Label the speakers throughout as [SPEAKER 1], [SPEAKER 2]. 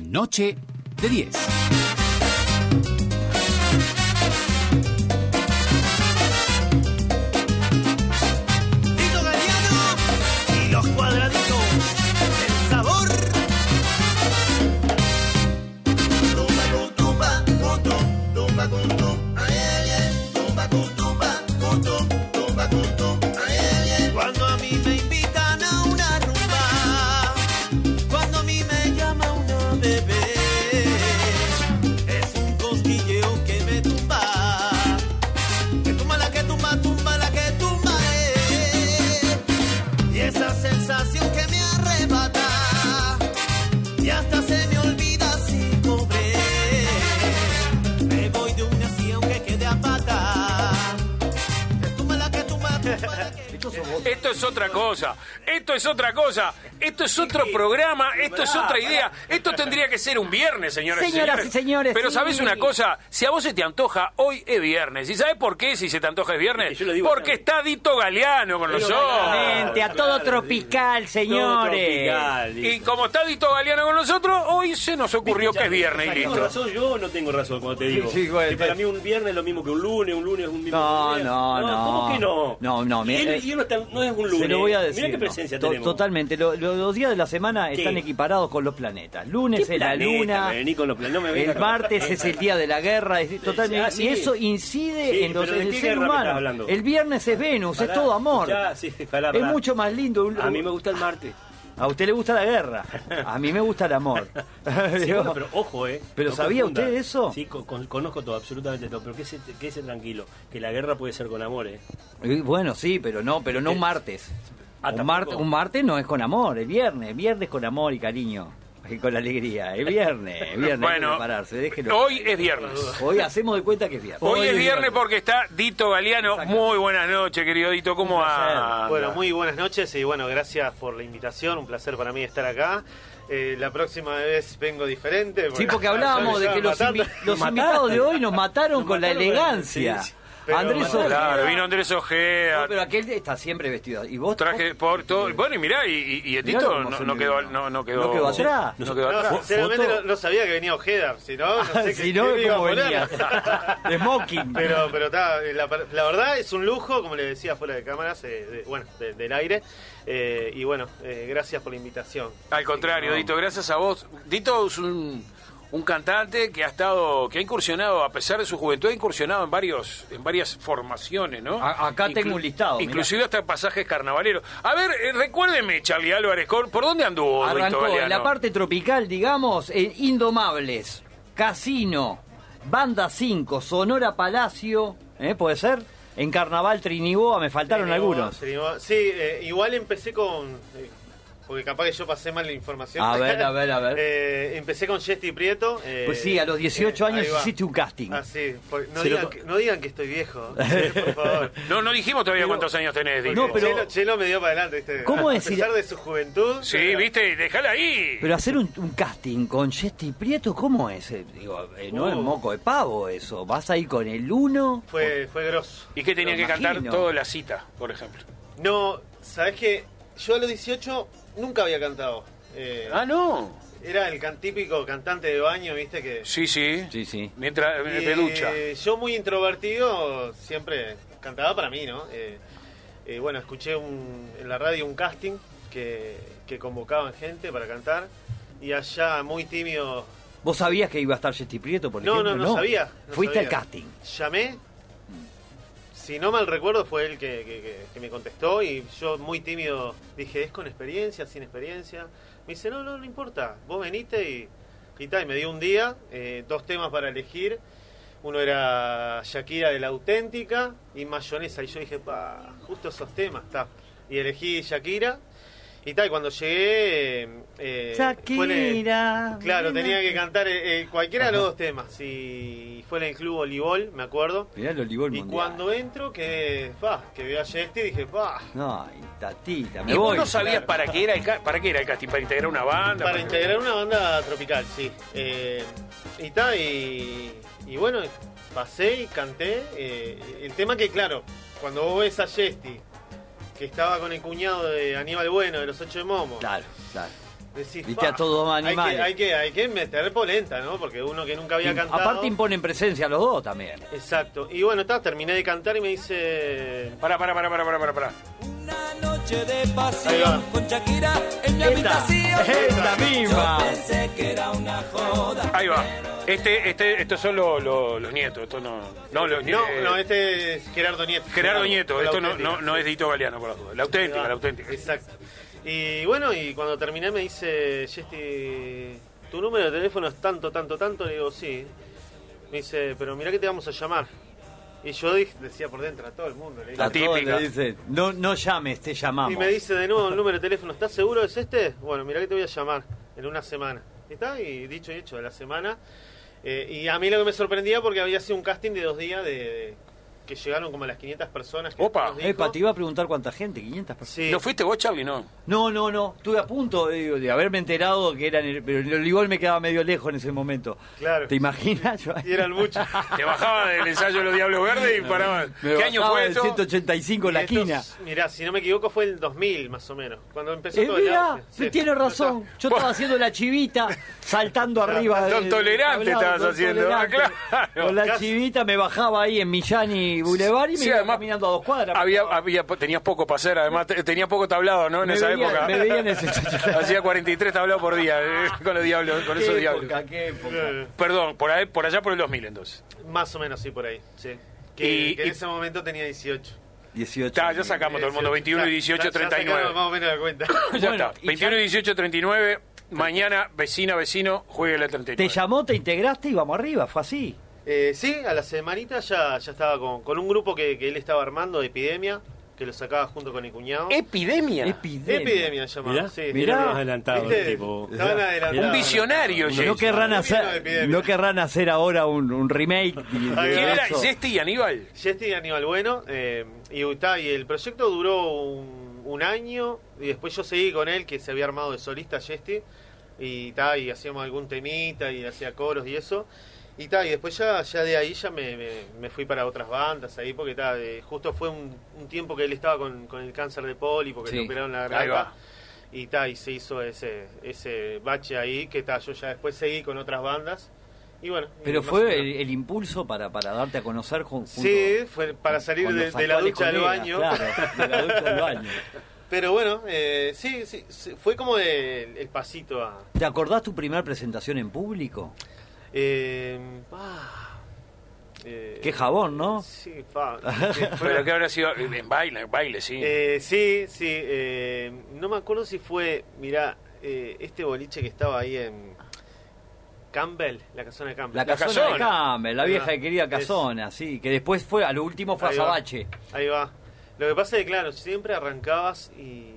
[SPEAKER 1] Noche de 10.
[SPEAKER 2] Esto es otra cosa, esto es otra cosa, esto es otro programa, esto es otra idea. Esto tendría que ser un viernes, señoras y
[SPEAKER 3] Señoras
[SPEAKER 2] señores.
[SPEAKER 3] y señores,
[SPEAKER 2] Pero
[SPEAKER 3] sí.
[SPEAKER 2] ¿sabes una cosa? Si a vos se te antoja, hoy es viernes. ¿Y sabes por qué si se te antoja es viernes?
[SPEAKER 4] yo lo digo
[SPEAKER 2] Porque está Dito Galeano con nosotros.
[SPEAKER 3] Exactamente, a todo tropical, señores.
[SPEAKER 4] tropical,
[SPEAKER 2] Y como está Dito Galeano con nosotros, hoy se nos ocurrió que es viernes y
[SPEAKER 4] ¿Tengo
[SPEAKER 2] listo.
[SPEAKER 4] razón yo no tengo razón cuando te digo?
[SPEAKER 3] Sí, bueno,
[SPEAKER 4] que para mí un viernes es lo mismo que un lunes, un lunes es un mismo
[SPEAKER 3] No,
[SPEAKER 4] día.
[SPEAKER 3] no, no.
[SPEAKER 4] ¿Cómo que no?
[SPEAKER 3] No, no,
[SPEAKER 4] Y
[SPEAKER 3] mira,
[SPEAKER 4] él,
[SPEAKER 3] eh,
[SPEAKER 4] y él no, está- no es un lunes.
[SPEAKER 3] Se lo voy a decir.
[SPEAKER 4] Mira qué
[SPEAKER 3] ¿no?
[SPEAKER 4] presencia tenemos.
[SPEAKER 3] Totalmente. Lo- lo- los días de la semana están equiparados con los planetas. Lunes
[SPEAKER 4] ¿Qué
[SPEAKER 3] es la luna.
[SPEAKER 4] Me vení con los planetas, no me venga
[SPEAKER 3] El
[SPEAKER 4] con-
[SPEAKER 3] martes es el día de la guerra. Es totalmente,
[SPEAKER 4] Ah, sí.
[SPEAKER 3] Y eso incide
[SPEAKER 4] Sí,
[SPEAKER 3] en, los-
[SPEAKER 4] pero ¿de
[SPEAKER 3] en el ser humano. El viernes es Venus, es todo amor.
[SPEAKER 4] ya, sí, pará,
[SPEAKER 3] es mucho más lindo. Un-
[SPEAKER 4] A mí me gusta el martes.
[SPEAKER 3] a usted le gusta la guerra. A mí me gusta el amor.
[SPEAKER 4] Sí,
[SPEAKER 3] Digo,
[SPEAKER 4] bueno, pero ojo, ¿eh?
[SPEAKER 3] ¿Pero
[SPEAKER 4] No
[SPEAKER 3] sabía
[SPEAKER 4] confunda.
[SPEAKER 3] usted eso?
[SPEAKER 4] Sí, con- con- conozco todo, absolutamente todo. Pero quédese, quédese tranquilo, que la guerra puede ser con amor, ¿eh?
[SPEAKER 3] y bueno, sí, pero no, pero no un martes.
[SPEAKER 4] Ah,
[SPEAKER 3] un, martes no es con amor, es viernes, viernes con amor y cariño. Y con alegría, es viernes, es viernes,
[SPEAKER 2] Bueno,
[SPEAKER 3] prepararse,
[SPEAKER 2] hoy es viernes.
[SPEAKER 3] Hoy hacemos de cuenta que es viernes.
[SPEAKER 2] Hoy es viernes porque está Dito Galeano. Muy buenas noches, querido Dito. ¿Cómo va?
[SPEAKER 5] Bueno, muy buenas noches y bueno, gracias por la invitación, un placer para mí estar acá. Eh, la próxima vez vengo diferente.
[SPEAKER 3] Sí, porque hablábamos de que los,
[SPEAKER 5] matando.
[SPEAKER 3] invi- los invitados de hoy nos mataron con la
[SPEAKER 4] mataron con-
[SPEAKER 3] elegancia.
[SPEAKER 5] sí, sí. Pero-
[SPEAKER 3] Andrés
[SPEAKER 5] Claro,
[SPEAKER 3] Ojeda.
[SPEAKER 2] Claro, vino Andrés Ojeda.
[SPEAKER 3] No, pero aquel está siempre vestido. ¿Y vos?
[SPEAKER 2] Traje por todo. Bueno, y mirá, y, y, y el
[SPEAKER 3] Mirá
[SPEAKER 2] Tito no, no quedó, no, no quedó.
[SPEAKER 3] No quedó atrás.
[SPEAKER 2] No quedó atrás.
[SPEAKER 5] sinceramente no, no sabía que venía Ojeda, si no, no sé
[SPEAKER 3] si
[SPEAKER 5] qué,
[SPEAKER 3] no,
[SPEAKER 5] qué me iba a
[SPEAKER 3] ¿cómo
[SPEAKER 5] poner.
[SPEAKER 3] venía? De smoking.
[SPEAKER 5] Pero, pero está, la, la verdad es un lujo, como le decía fuera de cámaras, eh, de- bueno, de- del aire. Eh, y bueno, eh, gracias por la invitación.
[SPEAKER 2] Al contrario,
[SPEAKER 5] No.
[SPEAKER 2] Dito, gracias a vos. Dito es un, un cantante que ha estado, que ha incursionado, a pesar de su juventud, ha incursionado en varios, en varias formaciones, ¿no?
[SPEAKER 3] A- acá tengo un listado, mirá.
[SPEAKER 2] Inclusive hasta pasajes carnavaleros. A ver, eh, recuérdeme, Charlie Álvarez, ¿por por dónde anduvo
[SPEAKER 3] Arrancó en la parte tropical, digamos, en Indomables, Casino, Banda 5, Sonora Palacio, ¿eh? ¿puede ser? En Carnaval Triniboa me faltaron
[SPEAKER 5] Triniboa,
[SPEAKER 3] algunos.
[SPEAKER 5] Triniboa. Sí, eh, igual empecé con. Porque capaz que yo pasé mal la información.
[SPEAKER 3] A ver, a ver, a ver.
[SPEAKER 5] Eh, empecé con Jesti Prieto. eh,
[SPEAKER 3] Pues sí, a los 18
[SPEAKER 5] eh,
[SPEAKER 3] años hiciste un casting.
[SPEAKER 5] Ah, sí. por- no,
[SPEAKER 3] lo
[SPEAKER 5] digan que, no digan que estoy viejo. por favor.
[SPEAKER 2] No, no dijimos todavía
[SPEAKER 3] Pero-
[SPEAKER 2] cuántos años tenés.
[SPEAKER 3] No, pero-
[SPEAKER 5] Chelo, Chelo me dio para adelante, ¿viste?
[SPEAKER 3] ¿Cómo
[SPEAKER 5] a
[SPEAKER 3] decir-
[SPEAKER 5] pesar de su juventud.
[SPEAKER 2] Sí,
[SPEAKER 5] eh,
[SPEAKER 2] viste, déjala ahí.
[SPEAKER 3] Pero hacer un, un casting con Jesti Prieto, ¿cómo es? Eh, Digo, eh, no es
[SPEAKER 5] Uh.
[SPEAKER 3] moco de pavo eso. Vas ahí con el uno.
[SPEAKER 5] Fue, fue grosso.
[SPEAKER 2] ¿Y qué tenía que cantar toda la cita, por ejemplo?
[SPEAKER 5] No, ¿sabes qué? Yo a los 18 nunca había cantado. Eh,
[SPEAKER 2] Ah, no.
[SPEAKER 5] Era el can- típico cantante de baño, ¿viste? Que,
[SPEAKER 2] Sí, sí.
[SPEAKER 3] Sí, sí.
[SPEAKER 2] Mientras
[SPEAKER 5] Y,
[SPEAKER 2] de ducha.
[SPEAKER 5] Yo muy introvertido siempre cantaba para mí, ¿no? Eh, eh, bueno, escuché un- en la radio un casting que, que convocaban gente para cantar y allá muy tímido.
[SPEAKER 3] ¿Vos sabías que iba a estar Jesti Prieto, por
[SPEAKER 5] No,
[SPEAKER 3] ejemplo?
[SPEAKER 5] no, no, sabía. no
[SPEAKER 3] Fuiste
[SPEAKER 5] sabía.
[SPEAKER 3] al casting.
[SPEAKER 5] Llamé. Si no mal recuerdo fue él que, me contestó y yo muy tímido dije, ¿es con experiencia, sin experiencia? Me dice, no, no, no importa, vos veniste y, y tal, y me dio un día, eh, dos temas para elegir. Uno era Shakira de la auténtica y mayonesa. Y yo dije, pa, justo esos temas, está. Y elegí Shakira. Y tal, y cuando llegué... eh, el-. Claro, tenía que cantar eh, eh, cualquiera de los dos temas. Y fue en el club Olivol, me acuerdo.
[SPEAKER 3] Mirá el Olivol
[SPEAKER 5] Y
[SPEAKER 3] Mundial.
[SPEAKER 5] cuando entro, que, pa, que veo a Jesti, dije, pa,
[SPEAKER 3] No, y tatita, me
[SPEAKER 2] ¿Y vos no sabías para qué era el para qué era el casting? ¿Para integrar una banda?
[SPEAKER 5] para integrar una banda tropical, sí. Eh, y ta, y, y bueno, pasé y canté. eh, el tema que, claro, cuando vos ves a Jesti, que estaba con el cuñado de Aníbal Bueno, de los Ocho de Momo,
[SPEAKER 3] Claro, claro.
[SPEAKER 5] decís,
[SPEAKER 3] Viste a
[SPEAKER 5] "Fa,
[SPEAKER 3] todos
[SPEAKER 5] hay que,
[SPEAKER 3] animales".
[SPEAKER 5] hay, que, hay que meter polenta, ¿no? Porque uno que nunca había
[SPEAKER 3] Y
[SPEAKER 5] cantado.
[SPEAKER 3] Aparte imponen presencia los dos también.
[SPEAKER 5] Exacto. Y bueno, está, terminé de cantar y me dice.
[SPEAKER 2] Pará, pará, pará, pará, pará, pará,
[SPEAKER 1] noche de
[SPEAKER 5] Ahí
[SPEAKER 1] pasión
[SPEAKER 5] va.
[SPEAKER 1] con Shakira en mi
[SPEAKER 3] Esta,
[SPEAKER 1] habitación.
[SPEAKER 3] esta misma.
[SPEAKER 1] Yo pensé que era una joda.
[SPEAKER 2] Ahí va. Este, este, estos son los, los, los nietos. Esto no. No, los
[SPEAKER 5] No,
[SPEAKER 2] eh,
[SPEAKER 5] no, este es Gerardo Nieto.
[SPEAKER 2] Gerardo Nieto. Esto no, no, no es Dito Galeano, por las dudas. La auténtica, la auténtica.
[SPEAKER 5] Exacto. Y bueno, y cuando terminé me dice, Jesti, ¿tu número de teléfono es tanto, tanto, tanto? Le digo, sí. Me dice, pero mira que te vamos a llamar. Y yo dije- decía por dentro a todo el mundo. Le dije,
[SPEAKER 2] La típica.
[SPEAKER 3] le no, no llames, te llamamos.
[SPEAKER 5] Y me dice de nuevo el número de teléfono, ¿estás seguro es este? Bueno, mira que te voy a llamar en una semana. Y está, y dicho y hecho, de la semana. Eh, y a mí lo que me sorprendía porque había sido un casting de dos días de, de- que llegaron como a las 500 personas. Que
[SPEAKER 2] Opa.
[SPEAKER 3] Epa, te iba a preguntar cuánta gente, 500 personas.
[SPEAKER 5] Sí.
[SPEAKER 2] ¿No fuiste vos, Charlie? No.
[SPEAKER 3] No, no, no. Estuve a punto de haberme enterado que eran. el- Pero el igual me quedaba medio lejos en ese momento.
[SPEAKER 5] Claro.
[SPEAKER 3] ¿Te imaginas? Yo-
[SPEAKER 5] Y eran muchos.
[SPEAKER 2] Te bajaba del ensayo de los Diablos Verdes y paraban.
[SPEAKER 3] Me
[SPEAKER 2] ¿Qué año fue
[SPEAKER 3] del
[SPEAKER 2] esto?
[SPEAKER 3] 185 en la esquina.
[SPEAKER 5] Mirá, si no me equivoco fue el 2000 más o menos. Cuando empezó
[SPEAKER 3] Eh,
[SPEAKER 5] todo el
[SPEAKER 3] mira,
[SPEAKER 5] auge. Sí.
[SPEAKER 3] tiene razón. Yo estaba haciendo la chivita, saltando arriba.
[SPEAKER 2] Don
[SPEAKER 3] del
[SPEAKER 2] Tolerante estabas
[SPEAKER 3] Don
[SPEAKER 2] haciendo,
[SPEAKER 3] Tolerante.
[SPEAKER 2] claro.
[SPEAKER 3] Con la chivita me bajaba ahí en Millán y Boulevard y me
[SPEAKER 2] Sí,
[SPEAKER 3] iba
[SPEAKER 2] además,
[SPEAKER 3] caminando a dos cuadras.
[SPEAKER 2] Había, había, tenías poco para hacer, además te- tenías poco tablado, ¿no? En
[SPEAKER 3] Me
[SPEAKER 2] esa
[SPEAKER 3] veía-
[SPEAKER 2] época.
[SPEAKER 3] me veía en ese-
[SPEAKER 2] Hacía 43 tablados por día eh, con los diablos, con esos
[SPEAKER 3] ¿Qué
[SPEAKER 2] diablos.
[SPEAKER 3] época, qué época.
[SPEAKER 2] Perdón, por, ahí, por allá por el 2000 entonces.
[SPEAKER 5] Más o menos, sí, por ahí. Sí. Que,
[SPEAKER 2] Y-
[SPEAKER 5] que en
[SPEAKER 2] y-
[SPEAKER 5] ese momento tenía 18.
[SPEAKER 3] 18.
[SPEAKER 2] Está, ya sacamos todo el mundo, 21 y 18,
[SPEAKER 5] Ya- ya
[SPEAKER 2] 39.
[SPEAKER 5] sacamos más o menos la cuenta.
[SPEAKER 2] ya
[SPEAKER 3] Bueno,
[SPEAKER 2] está.
[SPEAKER 3] y
[SPEAKER 2] 21 y
[SPEAKER 3] ya-
[SPEAKER 2] 18, 39. Mañana, vecina, vecino, juegue la 39.
[SPEAKER 3] Te llamó, te integraste y vamos arriba, fue así.
[SPEAKER 5] Eh, sí, a la semanita ya, ya estaba con, con un grupo que, que él estaba armando de Epidemia, que lo sacaba junto con el cuñado.
[SPEAKER 2] Epidemia.
[SPEAKER 3] Epidemia.
[SPEAKER 5] Epidemia se llamaba,
[SPEAKER 4] Mirá,
[SPEAKER 5] sí.
[SPEAKER 3] mirá.
[SPEAKER 4] Más adelantado,
[SPEAKER 5] ¿Viste?
[SPEAKER 4] el tipo.
[SPEAKER 5] Estaban adelantados.
[SPEAKER 2] Un visionario,
[SPEAKER 4] No
[SPEAKER 2] Jason.
[SPEAKER 3] Querrán, hacer,
[SPEAKER 5] epidemia.
[SPEAKER 3] no querrán hacer ahora un, un remake. de- de
[SPEAKER 5] Ahí
[SPEAKER 2] ¿Quién era?
[SPEAKER 3] eso.
[SPEAKER 2] ¿Este y Aníbal?
[SPEAKER 5] Jesti y Aníbal Bueno, eh, y, está, y el proyecto duró un, un año, y después yo seguí con él, que se había armado de solista Jesti, y, ta, y hacíamos algún temita, y hacía coros y eso, y, ta, y después ya, ya de ahí ya me, me- me fui para otras bandas ahí, porque ta, eh, justo fue un, un tiempo que él estaba con, con el cáncer de poli, porque
[SPEAKER 3] Sí.
[SPEAKER 5] le operaron la garganta. Y, ta, y se hizo ese, ese bache ahí, que ta, yo ya después seguí con otras bandas. Y bueno,
[SPEAKER 3] Pero fue el, el impulso para, para darte a conocer jun- junto
[SPEAKER 5] Sí, fue para salir
[SPEAKER 3] con
[SPEAKER 5] de, la ducha al baño.
[SPEAKER 3] Claro, de la ducha al baño.
[SPEAKER 5] Pero bueno, eh, sí, sí, sí, fue como el, el pasito a...
[SPEAKER 3] ¿Te acordás tu primera presentación en público?
[SPEAKER 5] Eh, ah, eh,
[SPEAKER 3] Qué jabón, ¿no?
[SPEAKER 5] Sí, fue-
[SPEAKER 2] Pero que habrá sido en baile, en baile, sí.
[SPEAKER 5] eh, sí, sí, eh, no me acuerdo si fue, mirá, eh, este boliche que estaba ahí en Campbell, la casona de Campbell.
[SPEAKER 3] La
[SPEAKER 2] La
[SPEAKER 3] casona, de. Campbell, la
[SPEAKER 5] Ahí
[SPEAKER 3] vieja y querida
[SPEAKER 5] Es-
[SPEAKER 3] casona, sí, que después fue, a lo último fue a
[SPEAKER 5] Ahí va. Ahí va. Lo que pasa es que, claro, siempre arrancabas y,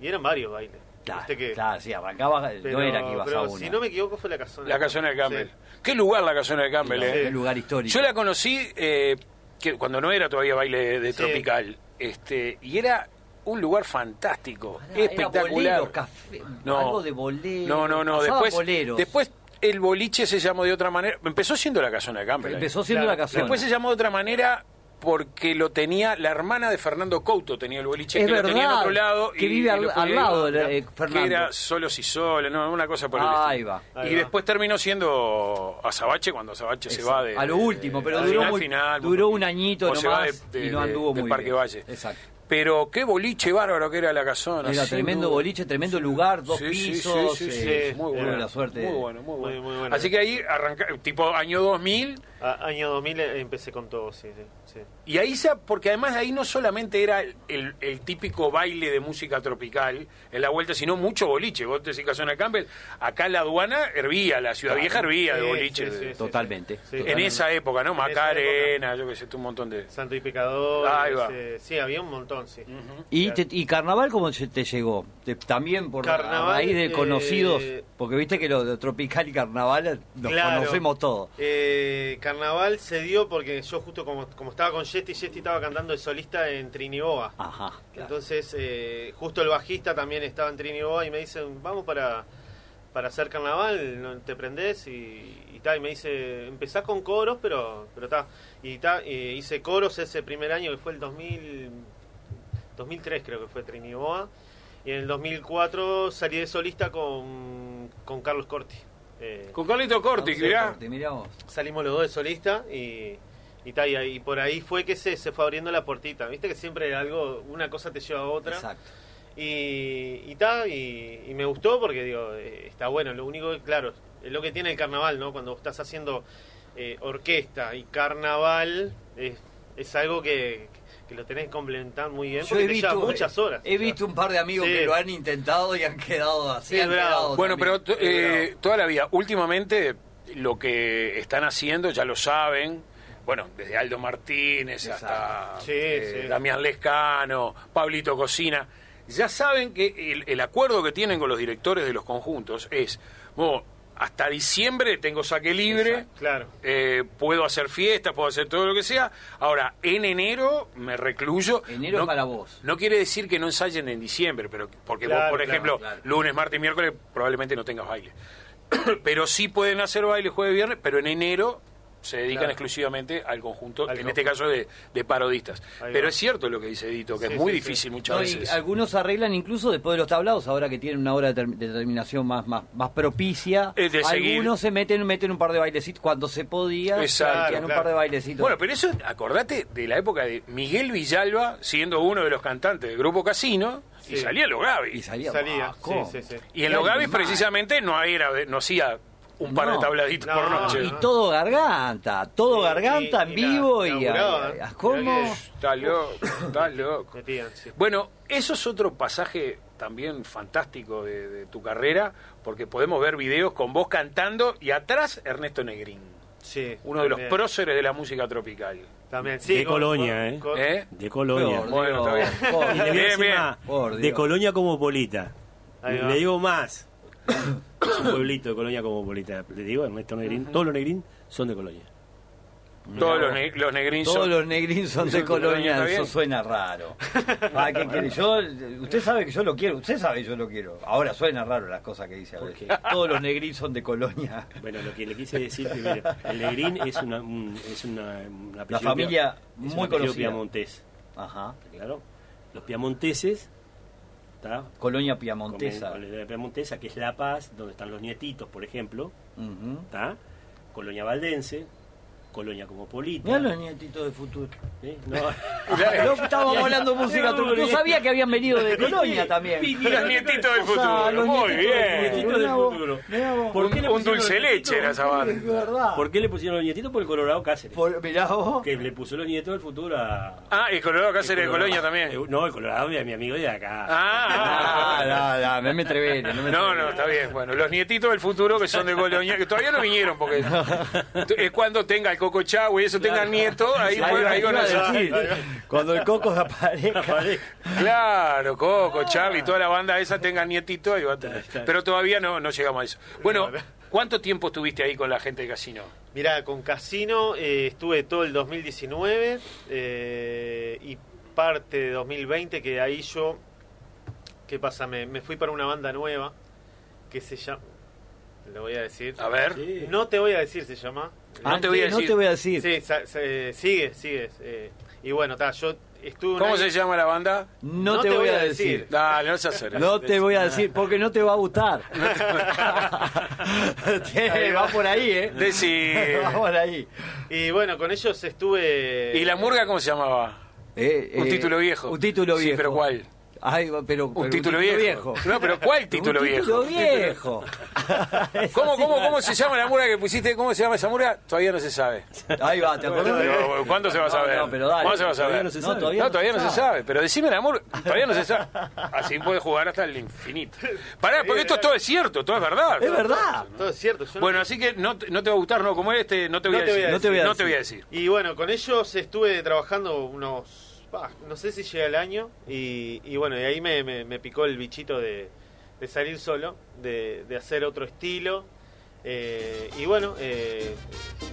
[SPEAKER 5] y eran varios bailes.
[SPEAKER 3] Claro,
[SPEAKER 5] Viste que-
[SPEAKER 3] claro, sí, arrancaba,
[SPEAKER 5] pero-
[SPEAKER 3] no era que ibas
[SPEAKER 5] pero
[SPEAKER 3] a una.
[SPEAKER 5] Si no me equivoco fue la casona.
[SPEAKER 2] La casona de Campbell.
[SPEAKER 5] Sí.
[SPEAKER 2] Qué lugar la casona de Campbell, ¿eh?
[SPEAKER 3] Qué lugar histórico.
[SPEAKER 2] Yo la conocí eh, que cuando no era todavía baile de
[SPEAKER 5] Sí.
[SPEAKER 2] tropical. Este, y era un lugar fantástico,
[SPEAKER 3] era
[SPEAKER 2] espectacular.
[SPEAKER 3] bolero, café,
[SPEAKER 2] No.
[SPEAKER 3] algo de bolero.
[SPEAKER 2] No, no, no. Después,
[SPEAKER 3] boleros.
[SPEAKER 2] después el boliche se llamó de otra manera. Empezó siendo la casona de Campbell. ¿eh?
[SPEAKER 3] empezó siendo
[SPEAKER 5] Claro,
[SPEAKER 3] la casona.
[SPEAKER 2] Después se llamó de otra manera porque lo tenía la hermana de Fernando Couto tenía el boliche
[SPEAKER 3] Es
[SPEAKER 2] que lo tenía en
[SPEAKER 3] verdad,
[SPEAKER 2] otro lado
[SPEAKER 3] que
[SPEAKER 2] y-
[SPEAKER 3] vive
[SPEAKER 2] y
[SPEAKER 3] al-
[SPEAKER 2] lo
[SPEAKER 3] al lado de la- eh,
[SPEAKER 2] que
[SPEAKER 3] Fernando.
[SPEAKER 2] era solos y soles no una cosa por el
[SPEAKER 3] Ahí
[SPEAKER 2] estilo.
[SPEAKER 3] va.
[SPEAKER 5] Ahí
[SPEAKER 2] y
[SPEAKER 5] va.
[SPEAKER 2] después terminó siendo Azabache cuando Azabache se va de
[SPEAKER 3] a lo
[SPEAKER 2] de-
[SPEAKER 3] último, pero duró,
[SPEAKER 2] final,
[SPEAKER 3] muy-
[SPEAKER 2] final,
[SPEAKER 3] duró un añito
[SPEAKER 2] o se va
[SPEAKER 3] nomás
[SPEAKER 2] de- de-
[SPEAKER 3] y no
[SPEAKER 2] de-
[SPEAKER 3] anduvo
[SPEAKER 2] del
[SPEAKER 3] muy
[SPEAKER 2] Parque
[SPEAKER 3] bien.
[SPEAKER 2] Valle
[SPEAKER 3] Exacto.
[SPEAKER 2] pero qué boliche bárbaro que era la casona
[SPEAKER 3] Era tremendo
[SPEAKER 2] duda.
[SPEAKER 3] boliche, tremendo lugar, dos
[SPEAKER 2] Sí, sí,
[SPEAKER 3] pisos.
[SPEAKER 2] sí, sí,
[SPEAKER 3] eh,
[SPEAKER 2] sí, muy bueno,
[SPEAKER 3] la suerte.
[SPEAKER 2] muy
[SPEAKER 3] de-
[SPEAKER 2] bueno, muy bueno.
[SPEAKER 5] Muy, muy bueno.
[SPEAKER 2] Así que ahí arranca, tipo año 2000,
[SPEAKER 5] A- año 2000 empecé con todo, sí, sí. sí.
[SPEAKER 2] y ahí se, porque además ahí no solamente era el, el- típico baile de música tropical en la vuelta, sino mucho boliche. Vos te decís Casona Campbell, acá la aduana hervía, la ciudad vieja hervía de boliche.
[SPEAKER 5] sí,
[SPEAKER 3] Totalmente.
[SPEAKER 5] Sí.
[SPEAKER 2] En esa época, ¿no?
[SPEAKER 5] En
[SPEAKER 2] Macarena, yo qué sé, un montón de...
[SPEAKER 5] Santo y Pecador.
[SPEAKER 2] Ahí va.
[SPEAKER 5] ese- sí, había un montón, sí.
[SPEAKER 3] ¿Y, te- y Carnaval cómo se te llegó? Te- también por
[SPEAKER 5] Carnaval,
[SPEAKER 3] a raíz de
[SPEAKER 5] eh,
[SPEAKER 3] conocidos, porque viste que lo de Tropical y Carnaval eh, nos
[SPEAKER 5] Claro.
[SPEAKER 3] conocemos todos.
[SPEAKER 5] Eh, carnaval se dio porque yo justo como, como estaba con Jesti, Jesti estaba cantando de solista en Triniboa.
[SPEAKER 3] Ajá. claro.
[SPEAKER 5] Entonces, eh, justo el bajista también estaba en Triniboa y me dicen, vamos para, para hacer carnaval, ¿no? ¿te prendés? Y, y, ta, y me dice, empezás con coros, pero pero ta. Y ta, eh, hice coros ese primer año que fue el 2000, 2003 creo que fue Triniboa. Y en el 2004 salí de solista con, con Carlos Corti. Eh,
[SPEAKER 2] Con Carlito Corti, mirá.
[SPEAKER 3] Te mirá vos.
[SPEAKER 5] salimos los dos de solista y, y, ta, y, por ahí fue que se, se fue abriendo la puertita. Viste que siempre algo, una cosa te lleva a otra.
[SPEAKER 3] Exacto.
[SPEAKER 5] Y, y, ta, y, y me gustó porque digo, eh, está bueno. Lo único que, claro, es lo que tiene el carnaval, ¿no? Cuando estás haciendo eh, orquesta y carnaval, es, es algo que, que lo tenés que complementar muy bien
[SPEAKER 3] Yo
[SPEAKER 5] porque
[SPEAKER 3] he
[SPEAKER 5] te
[SPEAKER 3] visto,
[SPEAKER 5] lleva muchas horas.
[SPEAKER 3] He visto un par de amigos
[SPEAKER 5] Sí.
[SPEAKER 3] que lo han intentado y han quedado así.
[SPEAKER 5] Sí,
[SPEAKER 3] han
[SPEAKER 5] bravo.
[SPEAKER 3] quedado
[SPEAKER 2] Bueno, pero
[SPEAKER 3] también.
[SPEAKER 2] eh, toda la vida, últimamente lo que están haciendo, ya lo saben, bueno, desde Aldo Martínez hasta
[SPEAKER 5] Sí,
[SPEAKER 2] eh,
[SPEAKER 5] sí.
[SPEAKER 2] Damián Lescano, Pablito Cocina, ya saben que el, el acuerdo que tienen con los directores de los conjuntos es, bueno, hasta diciembre tengo saque libre,
[SPEAKER 5] Exacto, claro.
[SPEAKER 2] eh, puedo hacer fiestas, puedo hacer todo lo que sea. Ahora, en enero me recluyo.
[SPEAKER 3] Enero
[SPEAKER 2] no,
[SPEAKER 3] para vos.
[SPEAKER 2] No quiere decir que no ensayen en diciembre, pero porque vos, por
[SPEAKER 5] claro,
[SPEAKER 2] ejemplo,
[SPEAKER 3] claro.
[SPEAKER 2] lunes, martes y miércoles probablemente no tengas baile. pero sí pueden hacer baile jueves y viernes, pero en enero se dedican
[SPEAKER 5] Claro.
[SPEAKER 2] exclusivamente al conjunto,
[SPEAKER 5] Al
[SPEAKER 2] en
[SPEAKER 5] conjunto.
[SPEAKER 2] este caso de, de parodistas. Pero es cierto lo que dice Dito, que
[SPEAKER 5] Sí,
[SPEAKER 2] es muy
[SPEAKER 5] sí, sí.
[SPEAKER 2] difícil muchas
[SPEAKER 3] No, y
[SPEAKER 2] veces.
[SPEAKER 3] algunos arreglan incluso después de los tablados, ahora que tienen una hora de, term- de terminación más, más, más propicia.
[SPEAKER 2] Es de seguir.
[SPEAKER 3] algunos se meten, meten un par de bailecitos cuando se podía.
[SPEAKER 2] Exacto,
[SPEAKER 3] un
[SPEAKER 5] claro.
[SPEAKER 3] par de bailecitos.
[SPEAKER 2] Bueno, pero eso, acordate de la época de Miguel Villalba, siendo uno de los cantantes del grupo Casino, y salía los Gavis.
[SPEAKER 3] y salía.
[SPEAKER 5] Salía,
[SPEAKER 3] ah, ¿cómo?
[SPEAKER 5] sí, sí, sí.
[SPEAKER 2] Y en Gavis
[SPEAKER 3] animal.
[SPEAKER 2] precisamente no era no hacía un par
[SPEAKER 3] No.
[SPEAKER 2] de tabladitos
[SPEAKER 5] No,
[SPEAKER 2] por noche.
[SPEAKER 3] Y todo garganta, todo
[SPEAKER 5] Sí,
[SPEAKER 3] garganta
[SPEAKER 5] y-
[SPEAKER 3] en
[SPEAKER 5] y la-
[SPEAKER 3] vivo y, a- a- ¿cómo?
[SPEAKER 5] Mirá que-
[SPEAKER 2] Está loco, está loco. Bueno, eso es otro pasaje también fantástico de, de tu carrera, porque podemos ver videos con vos cantando y atrás Ernesto Negrín,
[SPEAKER 5] Sí,
[SPEAKER 2] uno de los próceres de la música tropical.
[SPEAKER 5] También, sí.
[SPEAKER 4] De
[SPEAKER 5] con-
[SPEAKER 4] Colonia,
[SPEAKER 5] con-
[SPEAKER 4] ¿eh?
[SPEAKER 5] con-
[SPEAKER 2] ¿Eh?
[SPEAKER 4] De Colonia.
[SPEAKER 3] Por
[SPEAKER 2] Bueno, está bien.
[SPEAKER 3] por
[SPEAKER 4] Y de. Colonia Cosmopolita.
[SPEAKER 5] Ahí
[SPEAKER 4] Le digo más. Es un pueblito de Colonia Cosmopolita. Le digo, Ernesto Negrín. Todos los Negrín son de Colonia.
[SPEAKER 2] Todos los, ne- los Negrín
[SPEAKER 3] Todos
[SPEAKER 2] son-
[SPEAKER 3] los negrín son de
[SPEAKER 2] ¿Son de Colonia,
[SPEAKER 3] eso suena raro. Ah, ¿qué quiere? Yo, usted sabe que yo lo quiero, usted sabe que yo lo quiero. Ahora suena raro las cosas que dice a
[SPEAKER 4] ¿Por
[SPEAKER 3] veces. Todos los negrín son de Colonia.
[SPEAKER 4] Bueno, lo que le quise decir primero, el Negrín es una, un- es una, un apellido
[SPEAKER 3] familia muy conocida.
[SPEAKER 4] piamontés,
[SPEAKER 3] Ajá.
[SPEAKER 4] claro. Los piamonteses,
[SPEAKER 3] Colonia piamontesa.
[SPEAKER 4] Piamontesa, que es La Paz, donde están los nietitos, por ejemplo. Colonia Valdense, Colonia Cosmopolita.
[SPEAKER 3] Mirá los nietitos de futuro.
[SPEAKER 4] ¿eh? No.
[SPEAKER 3] No, estábamos hablando de música
[SPEAKER 4] No,
[SPEAKER 3] No sabía que habían venido de Colonia también.
[SPEAKER 2] Los nietitos del
[SPEAKER 3] O sea,
[SPEAKER 2] futuro,
[SPEAKER 3] los
[SPEAKER 2] muy
[SPEAKER 3] nietitos
[SPEAKER 2] bien.
[SPEAKER 4] Nietitos del
[SPEAKER 3] Mirá vos,
[SPEAKER 4] futuro.
[SPEAKER 3] mirá vos.
[SPEAKER 4] ¿Por qué le
[SPEAKER 2] Un dulce leche era esa
[SPEAKER 3] Es
[SPEAKER 2] banda.
[SPEAKER 3] verdad.
[SPEAKER 4] ¿Por qué le pusieron los nietitos? Por el Colorado Cáceres.
[SPEAKER 3] Por, mirá vos.
[SPEAKER 4] Que le puso los nietos del futuro a...
[SPEAKER 2] Ah, y Colorado Cáceres de
[SPEAKER 4] el Colorado-
[SPEAKER 2] Colonia también.
[SPEAKER 4] Eh, No, el Colorado es mi amigo de acá.
[SPEAKER 2] Ah,
[SPEAKER 3] Ah, no, no, no me entrevene, no me
[SPEAKER 2] No, no, está bien. Bueno, los nietitos del futuro que son de Colonia, que todavía no vinieron, porque es cuando tenga el Coco Chagua y eso tengan nietos, ahí,
[SPEAKER 3] Ahí
[SPEAKER 2] pueden-
[SPEAKER 3] va,
[SPEAKER 2] ahí
[SPEAKER 3] iba a decir, Cuando el coco aparezca.
[SPEAKER 2] Claro, Coco, Charlie, toda la banda esa tengan nietitos, ahí va a tener. Pero todavía no, no llegamos a eso. Bueno, ¿cuánto tiempo estuviste ahí con la gente de Casino?
[SPEAKER 5] Mirá, con Casino eh, estuve todo el 2019 eh, y parte de 2020 que ahí yo, ¿qué pasa? Me, me fui para una banda nueva que se llama, lo voy a decir,
[SPEAKER 2] A ver.
[SPEAKER 4] Sí.
[SPEAKER 5] no te voy a decir se llama,
[SPEAKER 2] No te voy a
[SPEAKER 3] No
[SPEAKER 2] decir.
[SPEAKER 3] te voy a decir.
[SPEAKER 5] sí, sigue, sigue, eh, y bueno, ta, yo estuve
[SPEAKER 2] ¿Cómo se llama la banda?
[SPEAKER 3] No, te, voy a decir.
[SPEAKER 2] Dale, no se hace.
[SPEAKER 3] No te voy a decir porque no te va a gustar. Va por ahí, ¿eh?
[SPEAKER 2] Decí.
[SPEAKER 3] Va por ahí.
[SPEAKER 5] y bueno, con ellos estuve...
[SPEAKER 2] ¿Y la murga cómo se llamaba?
[SPEAKER 3] Eh,
[SPEAKER 2] Un
[SPEAKER 3] eh,
[SPEAKER 2] título viejo.
[SPEAKER 3] Un título
[SPEAKER 2] Sí,
[SPEAKER 3] viejo.
[SPEAKER 2] pero ¿cuál?
[SPEAKER 3] Ay, pero,
[SPEAKER 2] Un
[SPEAKER 3] pero
[SPEAKER 2] título viejo. No, pero ¿cuál título
[SPEAKER 3] un
[SPEAKER 2] viejo?
[SPEAKER 3] título viejo.
[SPEAKER 2] ¿Cómo,
[SPEAKER 3] así.
[SPEAKER 2] cómo, cómo se llama la murga que pusiste? ¿Cómo se llama esa murga? Todavía no se sabe.
[SPEAKER 3] Ahí va, ¿te acordás?
[SPEAKER 2] Pero, ¿Cuándo se va a saber?
[SPEAKER 3] No, pero dale.
[SPEAKER 2] ¿Cuándo se va a saber?
[SPEAKER 4] Todavía no se sabe.
[SPEAKER 3] todavía
[SPEAKER 2] No, todavía no se sabe. Pero decime la murga. Todavía no se sabe. Así puede jugar hasta el infinito. Pará, porque esto todo es cierto, todo es verdad.
[SPEAKER 3] Es verdad.
[SPEAKER 5] Todo es cierto. yo no-
[SPEAKER 2] Bueno, así que no, te- no te va a gustar, ¿no? Como este, no te voy a decir.
[SPEAKER 3] No te voy a decir.
[SPEAKER 5] Y bueno, con ellos estuve trabajando unos, bah, no sé si llega el año, y, y bueno, y ahí me, me- me picó el bichito de, de salir solo, de, de hacer otro estilo. eh, y bueno, eh,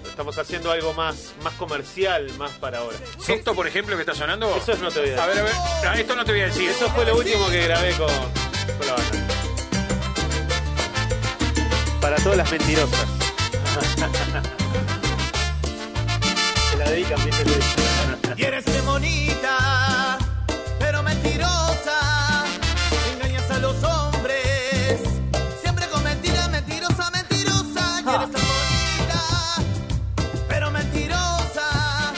[SPEAKER 5] estamos haciendo algo más, más comercial, más para ahora.
[SPEAKER 2] Esto, por ejemplo, que está sonando.
[SPEAKER 5] Eso no te voy a decir.
[SPEAKER 2] A ver, a ver. Esto no te voy a decir.
[SPEAKER 5] Eso fue lo último que grabé con, con la banda. Para todas las mentirosas. la dedican, Y
[SPEAKER 6] eres de bonita, pero mentirosa. Engañas a los hombres, siempre con mentiras, mentirosa, mentirosa.
[SPEAKER 7] Y eres tan bonita, pero mentirosa.